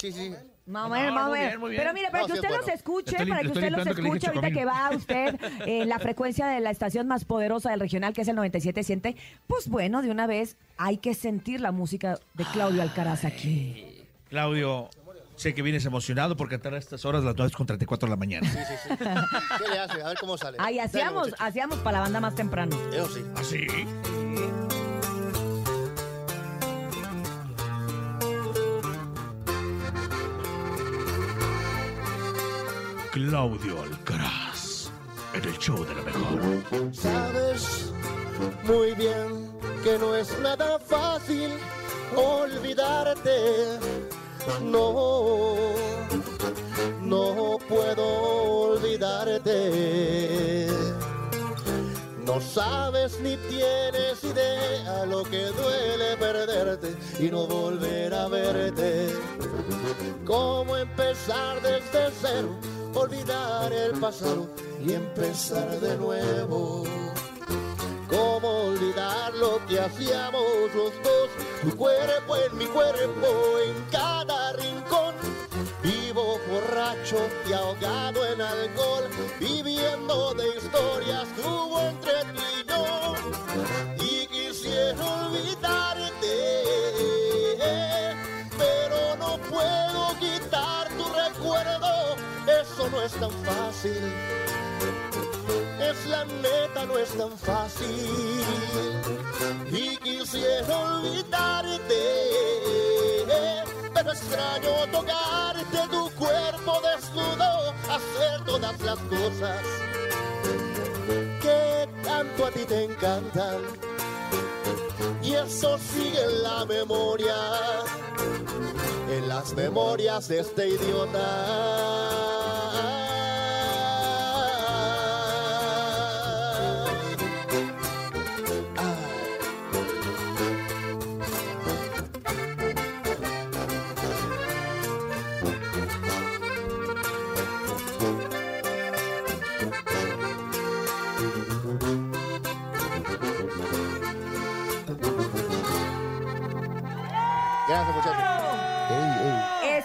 Sí, sí. Más o menos, No, más o menos. Pero mire, para No, que sí, usted bueno. los escuche, Estoy para que usted los que escuche ahorita que va usted en la frecuencia de la estación más poderosa del regional, que es el 97.7, pues bueno, de una vez hay que sentir la música de Claudio Alcaraz aquí. Claudio, sé que vienes emocionado por cantar a estas horas, las 9 con 34 de la mañana. Sí, sí, sí. ¿Qué le hace? A ver cómo sale. Ay, Denle, hacíamos, hacíamos para la banda más temprano. Eso sí. ¿Así? Claudio Alcaraz, en el show de la mejor. Sabes muy bien que no es nada fácil olvidarte. No, no puedo olvidarte. No sabes ni tienes idea lo que duele perderte y no volver a verte. Cómo empezar desde cero, olvidar el pasado y empezar de nuevo. Cómo olvidar lo que hacíamos los dos, tu cuerpo en mi cuerpo, en cada rincón. Vivo borracho y ahogado en alcohol, viviendo de historias que hubo entre tú no es tan fácil. Es la neta, no es tan fácil. Y quisiera olvidarte, pero extraño tocarte tu cuerpo desnudo, hacer todas las cosas que tanto a ti te encantan. Y eso sigue en la memoria, en las memorias de este idiota. Gracias, muchachos.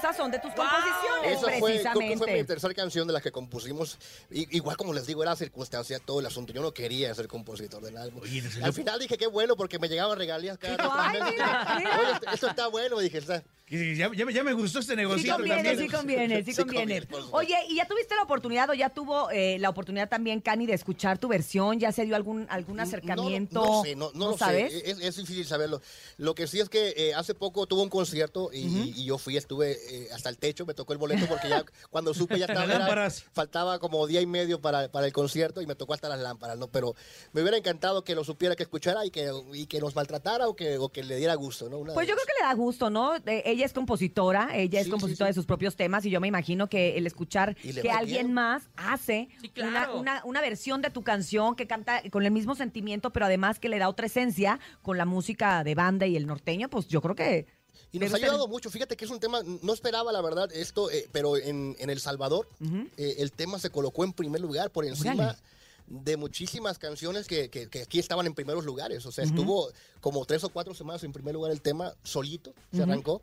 Esas son de tus composiciones, Esa fue, creo que fue mi precisamente. tercera canción de las que compusimos. Igual como les digo, era circunstancia todo el asunto. Yo no quería ser compositor del álbum. Al final dije qué bueno porque me llegaban regalías cada. Oye, esto, está bueno, dije. está- Ya, ya- ya me gustó este Sí negocio conviene, también. sí conviene, sí Sí conviene. conviene, por supuesto. Oye, ¿y ya tuviste la oportunidad o ya tuvo eh, la oportunidad también, Cani, de escuchar tu versión? ¿Ya se dio algún, algún acercamiento? No, no sé, no, no lo sabes? sé. Es, es difícil saberlo. Lo que sí es que eh, hace poco tuve un concierto y, y yo fui, estuve eh, hasta el techo, me tocó el boleto porque ya cuando supe ya estaba, Las era- lámparas. faltaba como día y medio para, para el concierto y me tocó hasta las lámparas, ¿no? Pero me hubiera encantado que lo supiera, que escuchara y que, y que nos maltratara o que, o que le diera gusto, ¿no? Una Pues de yo creo que le da gusto, ¿no? Eh, ella es compositora, ella es Sí, compositora de sus propios temas y yo me imagino que el escuchar que alguien bien. más hace claro. una, una, una versión de tu canción que canta con el mismo sentimiento, pero además que le da otra esencia con la música de banda y el norteño, pues yo creo que Y nos ha ayudado mucho. Fíjate que es un tema, no esperaba la verdad esto, eh, pero en, en El Salvador eh, el tema se colocó en primer lugar por encima de muchísimas canciones que, que- que aquí estaban en primeros lugares. O sea, estuvo como tres o cuatro semanas en primer lugar el tema solito, se arrancó.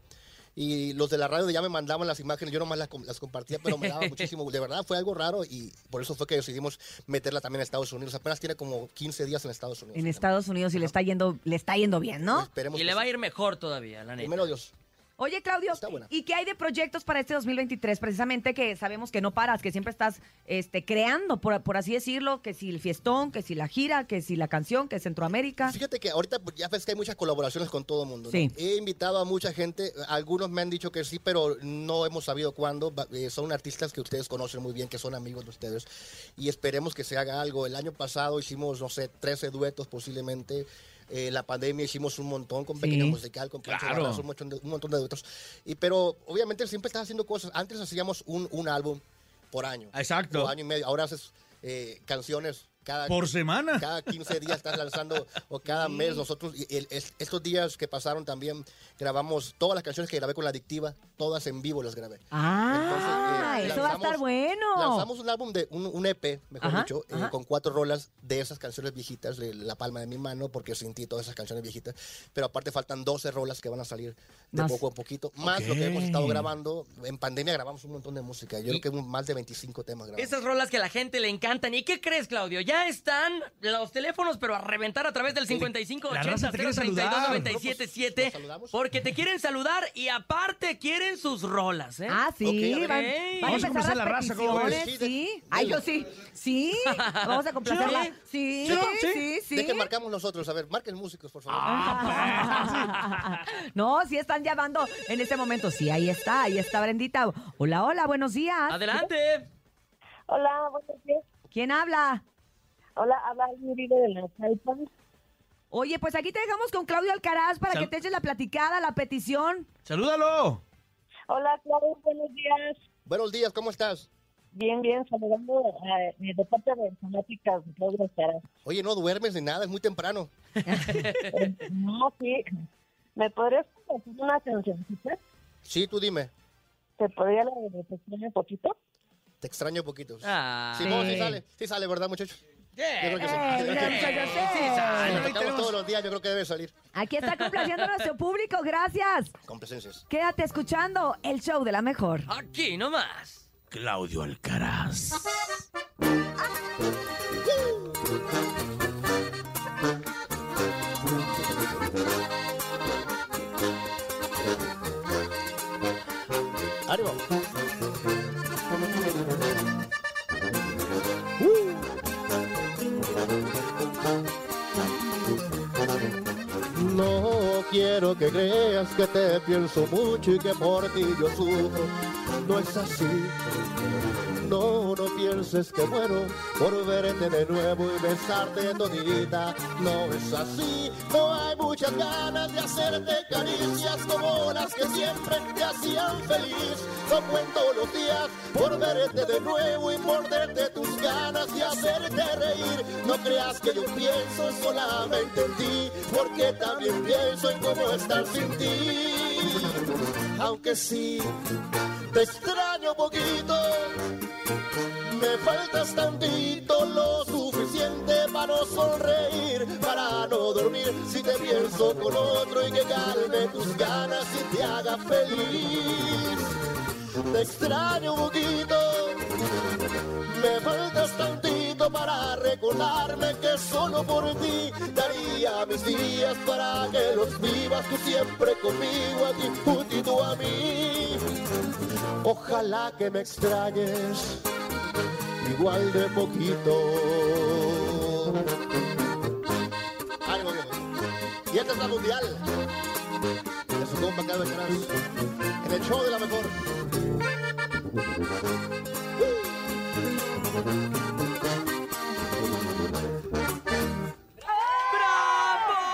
Y los de la radio ya me mandaban las imágenes, yo nomás las, las compartía, pero me daba muchísimo. De verdad fue algo raro y por eso fue que decidimos meterla también en Estados Unidos. Apenas tiene como 15 días en Estados Unidos. En Estados Unidos y le está yendo, le está yendo bien, ¿no? Esperemos Y le va a ir mejor todavía, la neta. Primero Dios. Oye, Claudio, ¿y qué hay de proyectos para este 2023? Precisamente que sabemos que no paras, que siempre estás este, creando, por, por así decirlo, que si el fiestón, que si la gira, que si la canción, que Centroamérica. Fíjate que ahorita pues, ya ves que hay muchas colaboraciones con todo el mundo. ¿no? Sí. He invitado a mucha gente, algunos me han dicho que sí, pero no hemos sabido cuándo. Eh, son artistas que ustedes conocen muy bien, que son amigos de ustedes, y esperemos que se haga algo. El año pasado hicimos, no sé, 13 duetos posiblemente. Eh, la pandemia hicimos un montón con Pequeña Sí. Musical, con Pancho Claro. Barraza, un, montón de, un montón de duetos. Y, pero obviamente siempre estás haciendo cosas. Antes hacíamos un, un álbum por año. Exacto. O año y medio. Ahora haces eh, canciones cada... Por semana. Cada 15 días estás lanzando, o cada mes. Nosotros, y el- es- estos días que pasaron también, grabamos todas las canciones que grabé con la adictiva, todas en vivo las grabé. Ah, Entonces, eh, eso va a estar bueno. Lanzamos un álbum de un, un EP, mejor Ajá, dicho, eh, con cuatro rolas de esas canciones viejitas, de La Palma de mi mano, porque sin ti todas esas canciones viejitas. Pero aparte faltan 12 rolas que van a salir de Más. poco a poquito, más lo que hemos estado grabando. En pandemia grabamos un montón de música. Yo creo que más de 25 temas grabamos. Esas rolas que a la gente le encantan. ¿Y qué crees, Claudio? Ya están los teléfonos, pero a reventar a través del 55 La 80 raza te quiere 032 saludar. 977 porque te quieren saludar y aparte quieren sus rolas, ¿eh? Ah, sí, Ok, van, van a empezar las peticiones, ves? sí. Ay, yo sí, sí, vamos a complacerla. Sí, sí, sí, sí. ¿De qué marcamos nosotros? A ver, marquen músicos, por favor. No, sí están llamando en este momento. Sí, ahí está, ahí está Brendita. Hola, hola, buenos días. Adelante. Hola, buenos días. ¿Quién habla? Hola, habla Uribe de la Taipan. Oye, pues aquí te dejamos con Claudio Alcaraz para Sal- que te eches la platicada, la petición. ¡Salúdalo! Hola, Claudio, buenos días. Buenos días, ¿cómo estás? Bien, bien, saludando eh, de parte de fanáticas de Claudio Alcaraz. Oye, no duermes ni nada, es muy temprano. Eh, no, sí. ¿Me podrías compartir una cancioncita? Sí, tú dime. ¿Te podría la repetir un poquito? Te extraño poquitos. Ah. sí, no, sí Sí. sale, sí sale, ¿verdad, muchachos? Yo creo que sí. Eh, Yo creo que- sí. Sí sale, lo Ahí tocamos todos los días, yo creo que debe salir. Aquí está complaciendo a nuestro público, gracias. Complacencias. Quédate escuchando el show de la mejor. Aquí nomás. Claudio Alcaraz. ¡Ánimo! Quiero que creas que te pienso mucho y que por ti yo sufro. No es así. Pienses que muero por verte de nuevo y besarte todita. No es así. No hay muchas ganas de hacerte caricias como las que siempre te hacían feliz. No cuento los días por verte de nuevo y morderte tus ganas y hacerte reír. No creas que yo pienso solamente en ti, porque también pienso en cómo estar sin ti. Aunque sí, te extraño poquito. Me faltas tantito lo suficiente para no sonreír, para no dormir si te pienso con otro y que calme tus ganas y te haga feliz. Te extraño un poquito, me faltas tantito para recordarme que solo por ti daría mis días para que los vivas tú siempre conmigo aquí juntito a mí. Ojalá que me extrañes igual de poquito. Ánimo, viejo. Y esta es la mundial. De su compa Carlos. En el show de la mejor.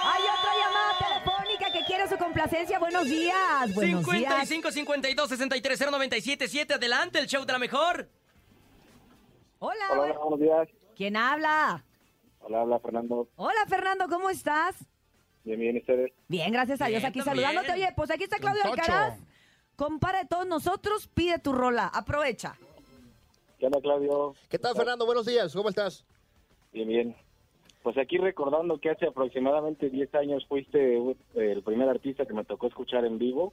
Hay otra llamada telefónica que quiere su complacencia. Buenos días. Buenos días. 55 52 63 0977 Adelante, el show de la mejor. Hola. Hola, hola, buenos días. ¿Quién habla? Hola, habla Fernando. Hola, Fernando, ¿cómo estás? Bien, bien, ustedes. Bien, gracias a Dios. Bien, Aquí también. saludándote. Oye, pues aquí está Claudio. Alcaraz. Compara de todos nosotros, pide tu rola. Aprovecha. ¿Qué onda, Claudio? ¿Qué tal, Fernando? Buenos días. ¿Cómo estás? Bien, bien. Pues aquí recordando que hace aproximadamente 10 años fuiste el primer artista que me tocó escuchar en vivo.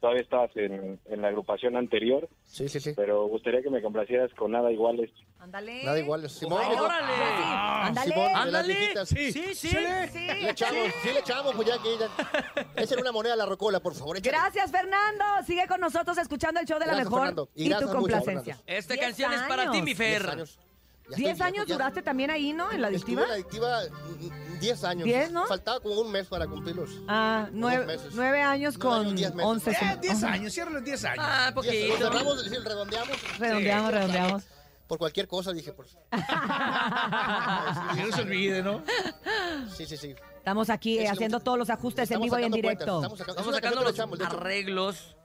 Todavía estabas en, en la agrupación anterior. Sí, sí, sí. Pero gustaría que me complacieras con Nada Iguales. Ándale. Nada igual. Simón. Ay, órale. Ah, Ándale. Simón, de las Ándale. viejitas. Sí, sí, sí. Le echamos, sí le echamos, pues ya que ya. Esa era una moneda a la rocola, por favor. échale. Gracias, Fernando. Sigue con nosotros escuchando el show de la Gracias, mejor Fernando. Y y, tu gracias complacencia. Esta Diez canción es para ti, mi años. Fer. Diez años. Ya ¿Diez estoy años viejo, ya. duraste también ahí, no? En la adictiva. en la adictiva mm, 10 años. ¿Diez, no? Faltaba como un mes para cumplirlos. Ah, nueve, meses. nueve años Nueve con años, diez meses. once. Eh, años, ciérralo en 10 años. Ah, Lo cerramos, es decir, redondeamos. Redondeamos, redondeamos. Por cualquier cosa, dije. Por... Que no se olvide, ¿no? Sí, sí, sí. Estamos aquí eh, haciendo todos los ajustes en estamos vivo y en sacando cuentas, directo. estamos sacando- Estamos sacando los hecho. arreglos.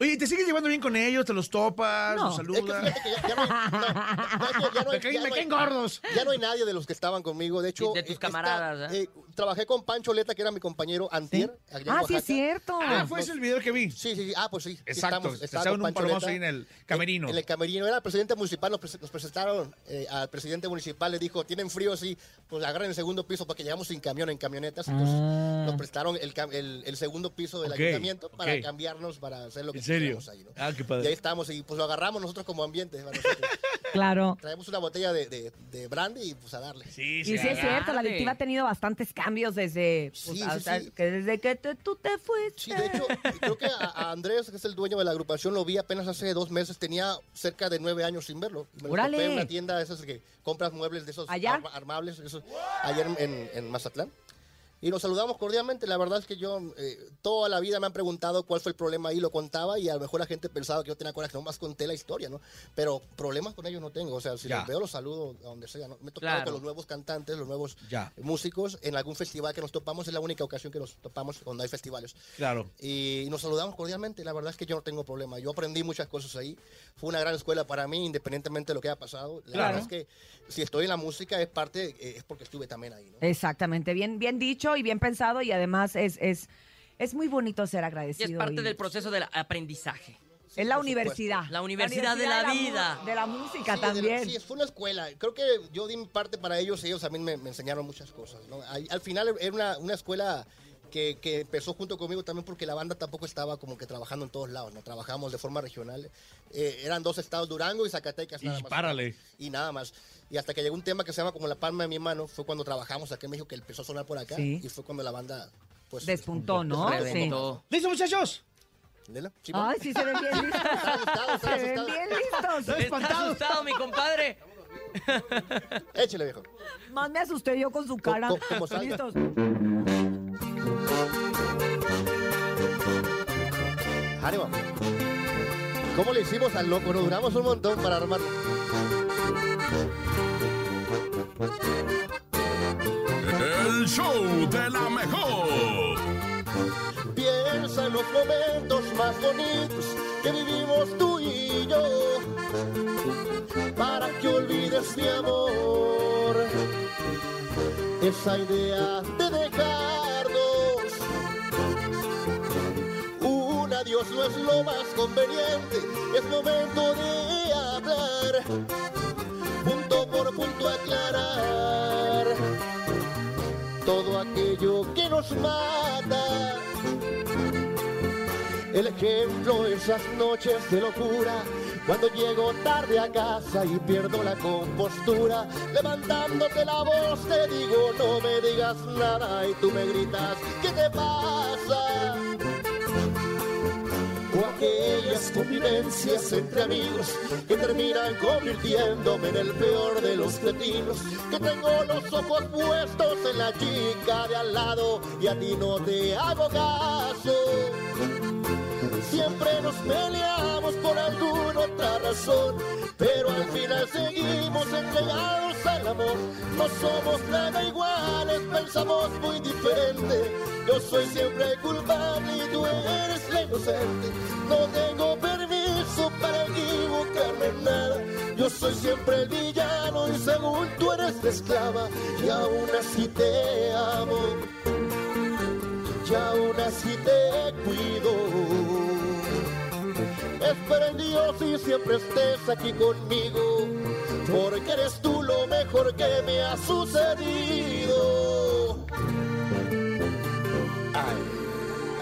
Oye, ¿te sigues llevando bien con ellos? ¿Te los topas? No. ¿Los saludas? Es que fíjate que ya, ya no hay, Me caen- gordos. Ya no hay nadie de los que estaban conmigo. De hecho, De tus eh, esta- camaradas, eh, trabajé con Pancho Leta, que era mi compañero antier. allá en Ah, sí, es cierto. Ah, fue ese el video que vi. Sí, sí, sí. Ah, pues sí. sí Exacto. estamos- con un Pancho palomazo Leta. ahí en el camerino. En el camerino. Era el presidente municipal, nos, prese- nos presentaron eh, al presidente municipal, le dijo, tienen frío, sí, pues agarren el segundo piso porque llegamos sin camión en camionetas. Entonces Ah. nos prestaron el, el- el segundo piso del ayuntamiento para cambiarnos, para hacer lo que ¿En serio? quisiéramos ahí, ¿no? Ah, qué Y ahí padre. estamos y pues lo agarramos nosotros como ambiente. para nosotros. Claro. Traemos una botella de, de, de brandy y pues a darle. Sí, Y sí es cierto, la adictiva ha tenido bastantes cambios desde, pues, Sí, sí, o sea, sí. que desde que te- tú te fuiste. Sí, de hecho, creo que a, a Andrés, que es el dueño de la agrupación, lo vi apenas hace dos meses. Tenía cerca de nueve años sin verlo. Me lo ¡Órale! topé en una tienda de esas que compras muebles de esos ¿Allá? arma- armables, esos, ayer en, en- en Mazatlán. Y nos saludamos cordialmente. La verdad es que yo eh, toda la vida me han preguntado cuál fue el problema ahí, lo contaba y a lo mejor la gente pensaba que yo tenía coraje, nomás conté la historia, ¿no? Pero problemas con ellos no tengo. O sea, si Ya. los veo, los saludo a donde sea, ¿no? Me he tocado Claro. con los nuevos cantantes, los nuevos Ya. músicos en algún festival que nos topamos. Es la única ocasión que nos topamos cuando hay festivales Claro. y nos saludamos cordialmente. La verdad es que yo no tengo problema. Yo aprendí muchas cosas ahí. Fue una gran escuela para mí, independientemente de lo que haya pasado. La Claro. verdad es que si estoy en la música es parte, eh, es porque estuve también ahí. ¿no? Exactamente, bien, bien dicho y bien pensado y además es, es, es muy bonito ser Y agradecido. es parte y- del proceso del aprendizaje. es la universidad. La universidad de la mu- vida. De la música Sí, de la- también. sí, fue una escuela. Creo que yo di mi parte para ellos y ellos también me, me enseñaron muchas cosas. ¿no? Al, al final era una, una escuela que, que empezó junto conmigo también porque la banda tampoco estaba como que trabajando en todos lados. no Trabajábamos de forma regional. Eh, eran dos estados, Durango y Zacatecas. Y nada más. párale. y nada más. Y hasta que llegó un tema que se llama como la palma de mi mano, fue cuando trabajamos aquí en México que empezó a sonar por acá Sí. y fue cuando la banda pues Despuntó, ¿no? Reventó. ¿Listo, muchachos? ¿Nela? ¿Sí, Ay, sí se ven bien listos. asustado, se ven asustado. bien listos. Está asustado, mi compadre. Échale, viejo. Más me asusté yo con su cara. como salga. listos. Ánimo. ¿Cómo le hicimos al loco? Nos duramos un montón para armarlo. El show de la mejor. Piensa en los momentos más bonitos que vivimos tú y yo. Para que olvides mi amor. Esa idea de adiós no es lo más conveniente. Es momento de hablar. Punto por punto aclarar todo aquello que nos mata. El ejemplo, esas noches de locura, cuando llego tarde a casa y pierdo la compostura, levantándote la voz te digo no me digas nada y tú me gritas, ¿qué te pasa? Aquellas convivencias entre amigos que terminan convirtiéndome en el peor de los destinos. Que tengo los ojos puestos en la chica de al lado y a ti no te hago caso. Siempre nos peleamos por alguna otra razón, pero al final seguimos entregados al amor. No somos nada iguales, pensamos muy diferente. Yo soy siempre el culpable y tú eres la inocente. No tengo permiso para equivocarme en nada. Yo soy siempre el villano y según tú eres la esclava y aún así te amo. y aún así te cuido. Espero en Dios y siempre estés aquí conmigo, porque eres tú lo mejor que me ha sucedido. Ay,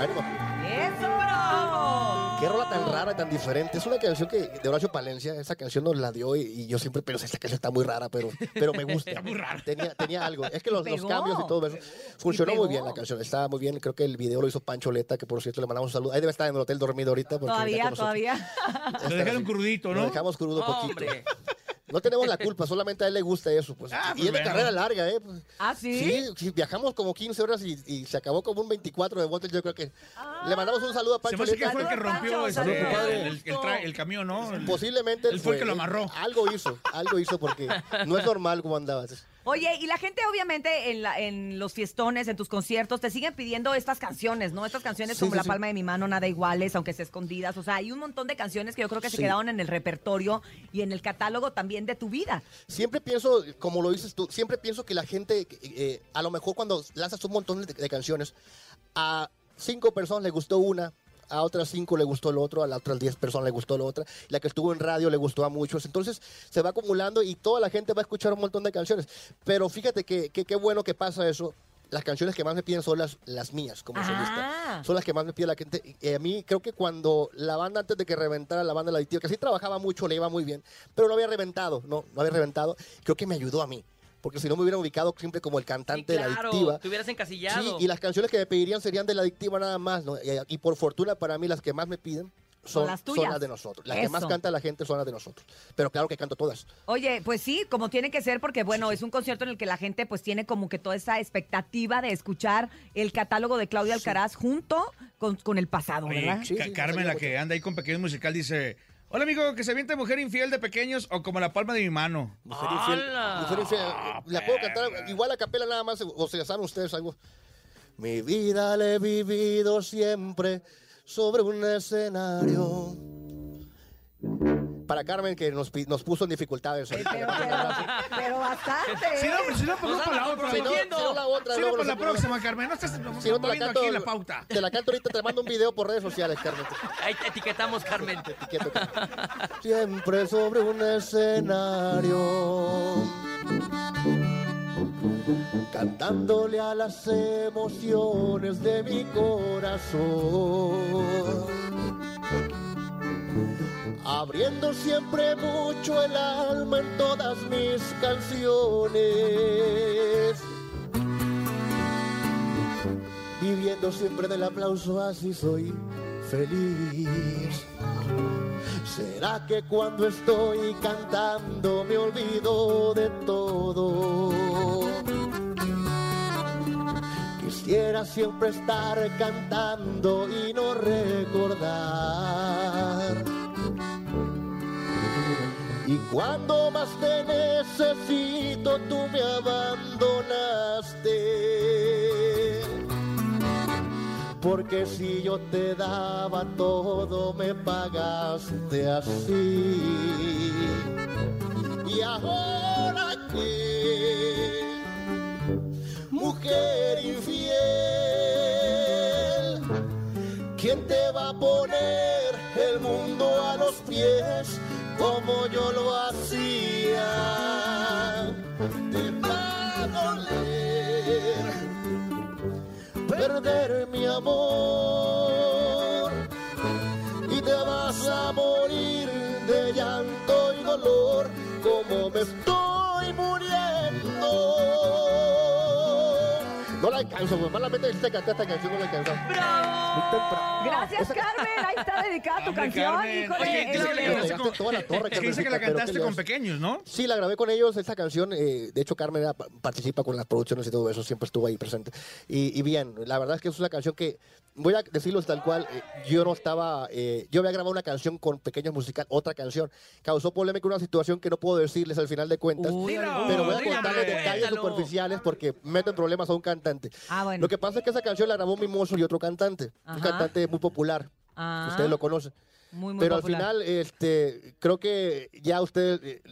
ánimo. ¡Eso! Qué rola tan rara y tan diferente. Es una canción que de Horacio Palencia, esa canción nos la dio y, y yo siempre pensé, esta canción está muy rara, pero, pero me gusta. Está muy rara. Tenía, tenía algo. Es que los, cambios y todo eso. Funcionó muy bien la canción, estaba muy bien. Creo que el video lo hizo Pancho Leta, que por cierto le mandamos un saludo. Ahí debe estar en el hotel dormido ahorita. porque Todavía, todavía. Lo dejaron crudito, ¿no? Lo dejamos crudo poquito. No tenemos la culpa, solamente a él le gusta eso. Pues. Ah, y pues es de bueno. carrera larga, ¿eh? Pues, ¿Ah, sí? Sí, sí, viajamos como 15 horas y, y se acabó como un 24 de vueltas. Yo creo que le mandamos un saludo a Se Pancho me hace que fue el que rompió este, compadre. el, el el camión, ¿no? Posiblemente Él fue el que lo amarró. Algo hizo, algo hizo porque no es normal como andabas. Oye, y la gente obviamente en, la- en los fiestones, en tus conciertos, te siguen pidiendo estas canciones, ¿no? Estas canciones como sí, La sí. Palma de mi mano, Nada Iguales, aunque sea escondidas. O sea, hay un montón de canciones que yo creo que se quedaron en el repertorio y en el catálogo también de tu vida. Siempre pienso, como lo dices tú, siempre pienso que la gente, eh, a lo mejor cuando lanzas un montón de, de canciones, a cinco personas le gustó una, a otras cinco le gustó lo otro, a las otras diez personas le gustó lo otra, la que estuvo en radio le gustó a muchos. Entonces se va acumulando y toda la gente va a escuchar un montón de canciones. Pero fíjate que que qué bueno que pasa eso. Las canciones que más me piden son las, las mías como Ah. solista. Son las que más me pide la gente. A mí creo que cuando la banda, antes de que reventara la banda La Adictiva, que sí trabajaba mucho, le iba muy bien, pero no había reventado, no, no había reventado, creo que me ayudó a mí. Porque si no me hubieran ubicado siempre como el cantante de La Claro, Adictiva. te hubieras encasillado. Sí, y las canciones que me pedirían serían de La Adictiva nada más, ¿no? Y, y por fortuna para mí las que más me piden son, Son las son tuyas. las de nosotros. Las que más canta la gente son las de nosotros. Pero claro que canto todas. Oye, pues sí, como tiene que ser, porque bueno, es un concierto en el que la gente pues tiene como que toda esa expectativa de escuchar el catálogo de Claudia Alcaraz junto con, con el pasado, Oye, ¿verdad? Ca- Carmen, la que anda ahí con Pequeños Musical, dice... Hola, amigo, que se aviente mujer infiel de pequeños o como la palma de mi mano. Mujer infiel. Mujer infiel. La puedo cantar igual a capela nada más, o sea, saben ustedes algo. Mi vida la he vivido siempre sobre un escenario. Para Carmen, que nos, pi- nos puso en dificultades. ahorita. Pero bastante. Si no, si no, pues para la otra. comprometiendo. Si no, la otra, Si no, luego para la nos- próxima, Carmen. No estás Si no, te la moviendo canto, aquí la pauta. te la canto ahorita, te mando un video por redes sociales, Carmen. Ahí te etiquetamos, Carmen. Siempre sobre un escenario. Cantándole a las emociones de mi corazón. Abriendo siempre mucho el alma en todas mis canciones. Viviendo siempre del aplauso, así soy feliz. ¿Será que cuando estoy cantando me olvido de todo? Quisiera siempre estar cantando y no recordar. Y cuando más te necesito, tú me abandonaste. Porque si yo te daba todo, me pagaste así. Y ahora que, mujer infiel, ¿quién te va a poner el mundo a los pies como yo lo hacía? Te va a doler perder mi amor y te vas a morir de llanto y dolor como me estoy muriendo. Alcanzo, pues malamente canté esta canción, no la alcanzo. Gracias, Carmen. Ahí está dedicada tu canción. Híjole. Oye, dice que la Él- cantaste con- Toda la torre, que dice que la pero cantaste ¿qué le con pequeños, ¿no? Sí, la grabé con ellos, esta canción. eh, de hecho, Carmen era- participa con las producciones y todo eso, siempre estuvo ahí presente. Y, y bien, la verdad es que es una canción que, voy a decirlo tal cual, eh, yo no estaba, eh, yo había grabado una canción con pequeños musical, otra canción. Causó polémica una situación que no puedo decirles al final de cuentas, Uy, Dilo, pero voy a contarles detalles cuéntalo. superficiales porque meten problemas a un cantante. Ah, bueno. Lo que pasa es que esa canción la grabó Mimoso y otro cantante, un Ajá. cantante muy popular. Ah. Ustedes lo conocen. Muy, muy pero popular. al final, este, creo que ya ustedes, eh,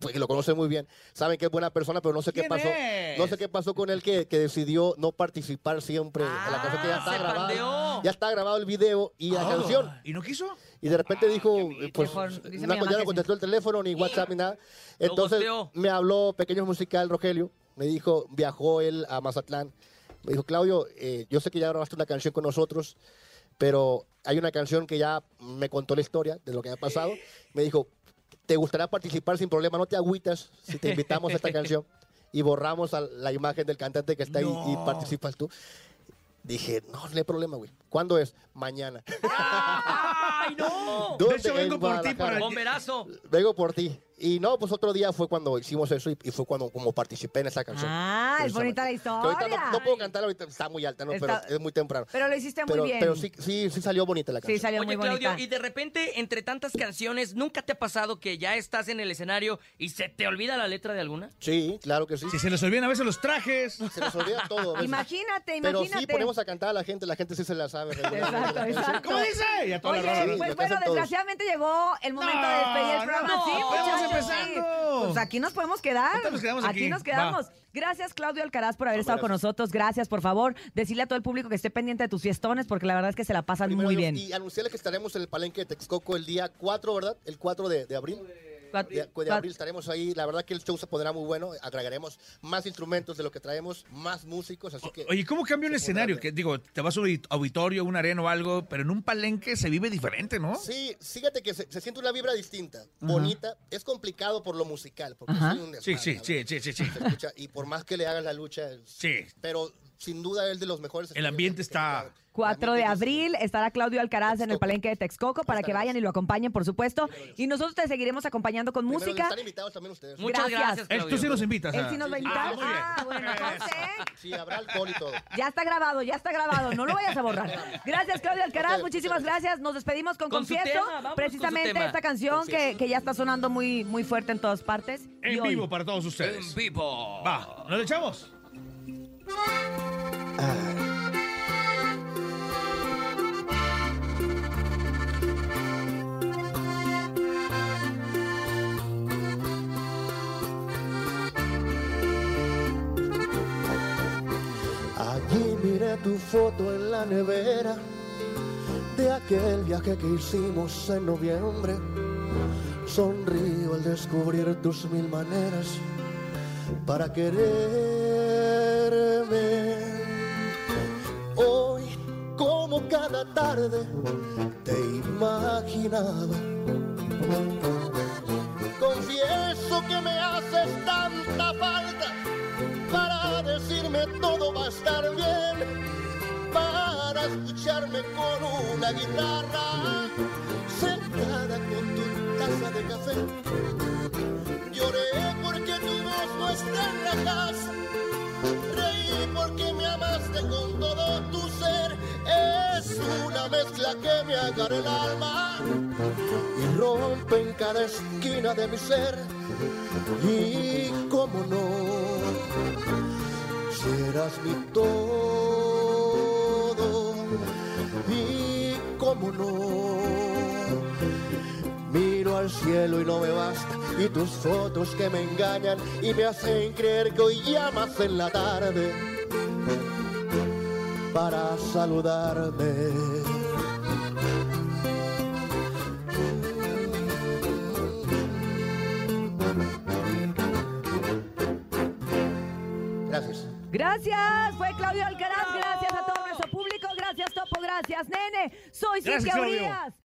pues, lo conocen muy bien, saben que es buena persona, pero no sé qué ¿Quién pasó. es? No sé qué pasó con él que, que decidió no participar siempre en la canción que ya está Ah, pandeó. Ya está grabado el video y la Ah, canción. ¿Y no quiso? Y de repente dijo, pues, Mejor, dice ya no sí. contestó el teléfono, ni WhatsApp, ni nada. Entonces me habló Pequeño Musical, Rogelio. Me dijo, viajó él a Mazatlán. Me dijo, Claudio, eh, yo sé que ya grabaste una canción con nosotros, pero hay una canción que ya me contó la historia de lo que ha pasado. Me dijo, ¿te gustaría participar sin problema? No te agüitas si te invitamos a esta canción. Y borramos a la imagen del cantante que está ahí y participas tú. Dije, no, no hay problema, güey. ¿Cuándo es? Mañana. ¡Ay, no! De hecho, vengo En por ti para... Bomberazo. Vengo por ti. Y no, pues otro día fue cuando hicimos eso y, y fue cuando como participé en esa canción. Ah, es bonita la Que ahorita historia. no, no puedo cantar ahorita, está muy alta, ¿no? Está- Pero es muy temprano. Pero lo hiciste muy bien. Pero sí, sí, sí salió bonita la canción. Sí, salió Oye, muy bonita. Claudio, y de repente, entre tantas canciones, ¿nunca te ha pasado que ya estás en el escenario y se te olvida la letra de alguna? Sí, claro que sí. Si se les olvidan a veces los trajes. Se nos olvida todo. a veces. Imagínate, Pero imagínate. sí ponemos a cantar a la gente, la gente sí se la sabe. Exacto, la exacto. ¿Cómo dice? Ya toda la Oye. Sí, pues bueno. Desgraciadamente llegó el momento de despedir el programa. no, sí, muchachos, empezando. sí. Pues aquí nos podemos quedar. Nos quedamos aquí. nos quedamos. Gracias, Claudio Alcaraz, por haber estado con nosotros. Gracias, por favor. Decirle a todo el público que esté pendiente de tus fiestones, porque la verdad es que se la pasan Primero muy bien. Y anunciarles que estaremos en el Palenque de Texcoco el día 4, ¿verdad? El 4 de, de abril. De, de abril estaremos ahí. La verdad que el show se pondrá muy bueno. Agregaremos más instrumentos de lo que traemos, más músicos. Así que Oye, ¿cómo cambia un escenario? Que digo, te vas a un audit- auditorio, una arena o algo, pero en un palenque se vive diferente, ¿no? Sí, fíjate que se, se siente una vibra distinta, bonita. Es complicado por lo musical, porque Ajá. soy un Sí, desmadre, sí, sí, sí, sí, sí. Se escucha, y por más que le hagan la lucha, es- Sí. pero sin duda es de los mejores. El ambiente está... 4 de abril estará Claudio Alcaraz en el Palenque de Texcoco para que vayan y lo acompañen, por supuesto. Y nosotros te seguiremos acompañando con Primero, música. Están invitados también ustedes. Muchas gracias, Él, Claudio. tú sí nos invitas. Él ah. sí nos va a invitar. Ah, bueno, entonces. Sí, habrá alcohol y todo. Ya está grabado, ya está grabado. No lo vayas a borrar. Gracias, Claudia Alcaraz. Muchísimas gracias. Nos despedimos con, Con Confieso. precisamente con esta canción que, que ya está sonando muy, muy fuerte en todas partes. Y En hoy- vivo para todos ustedes. En vivo. Va, ¿nos echamos? Miré tu foto en la nevera de aquel viaje que hicimos en noviembre. Sonrío al descubrir tus mil maneras para quererme. Tarde, te imaginaba. Confieso que me haces tanta falta para decirme todo va a estar bien, para escucharme con una guitarra sentada con tu taza de café. Lloré porque tu no está en la casa, reí porque me amaste con todo tu ser. Mezcla que me agarra el alma y rompe en cada esquina de mi ser. Y cómo no, serás mi todo. Y cómo no, miro al cielo y no me basta. Y tus fotos que me engañan y me hacen creer que hoy llamas en la tarde para saludarme. Gracias. Fue Claudio Alcaraz. Gracias a todo nuestro público. Gracias, Topo. Gracias, Nene. Soy Cintia. Urias.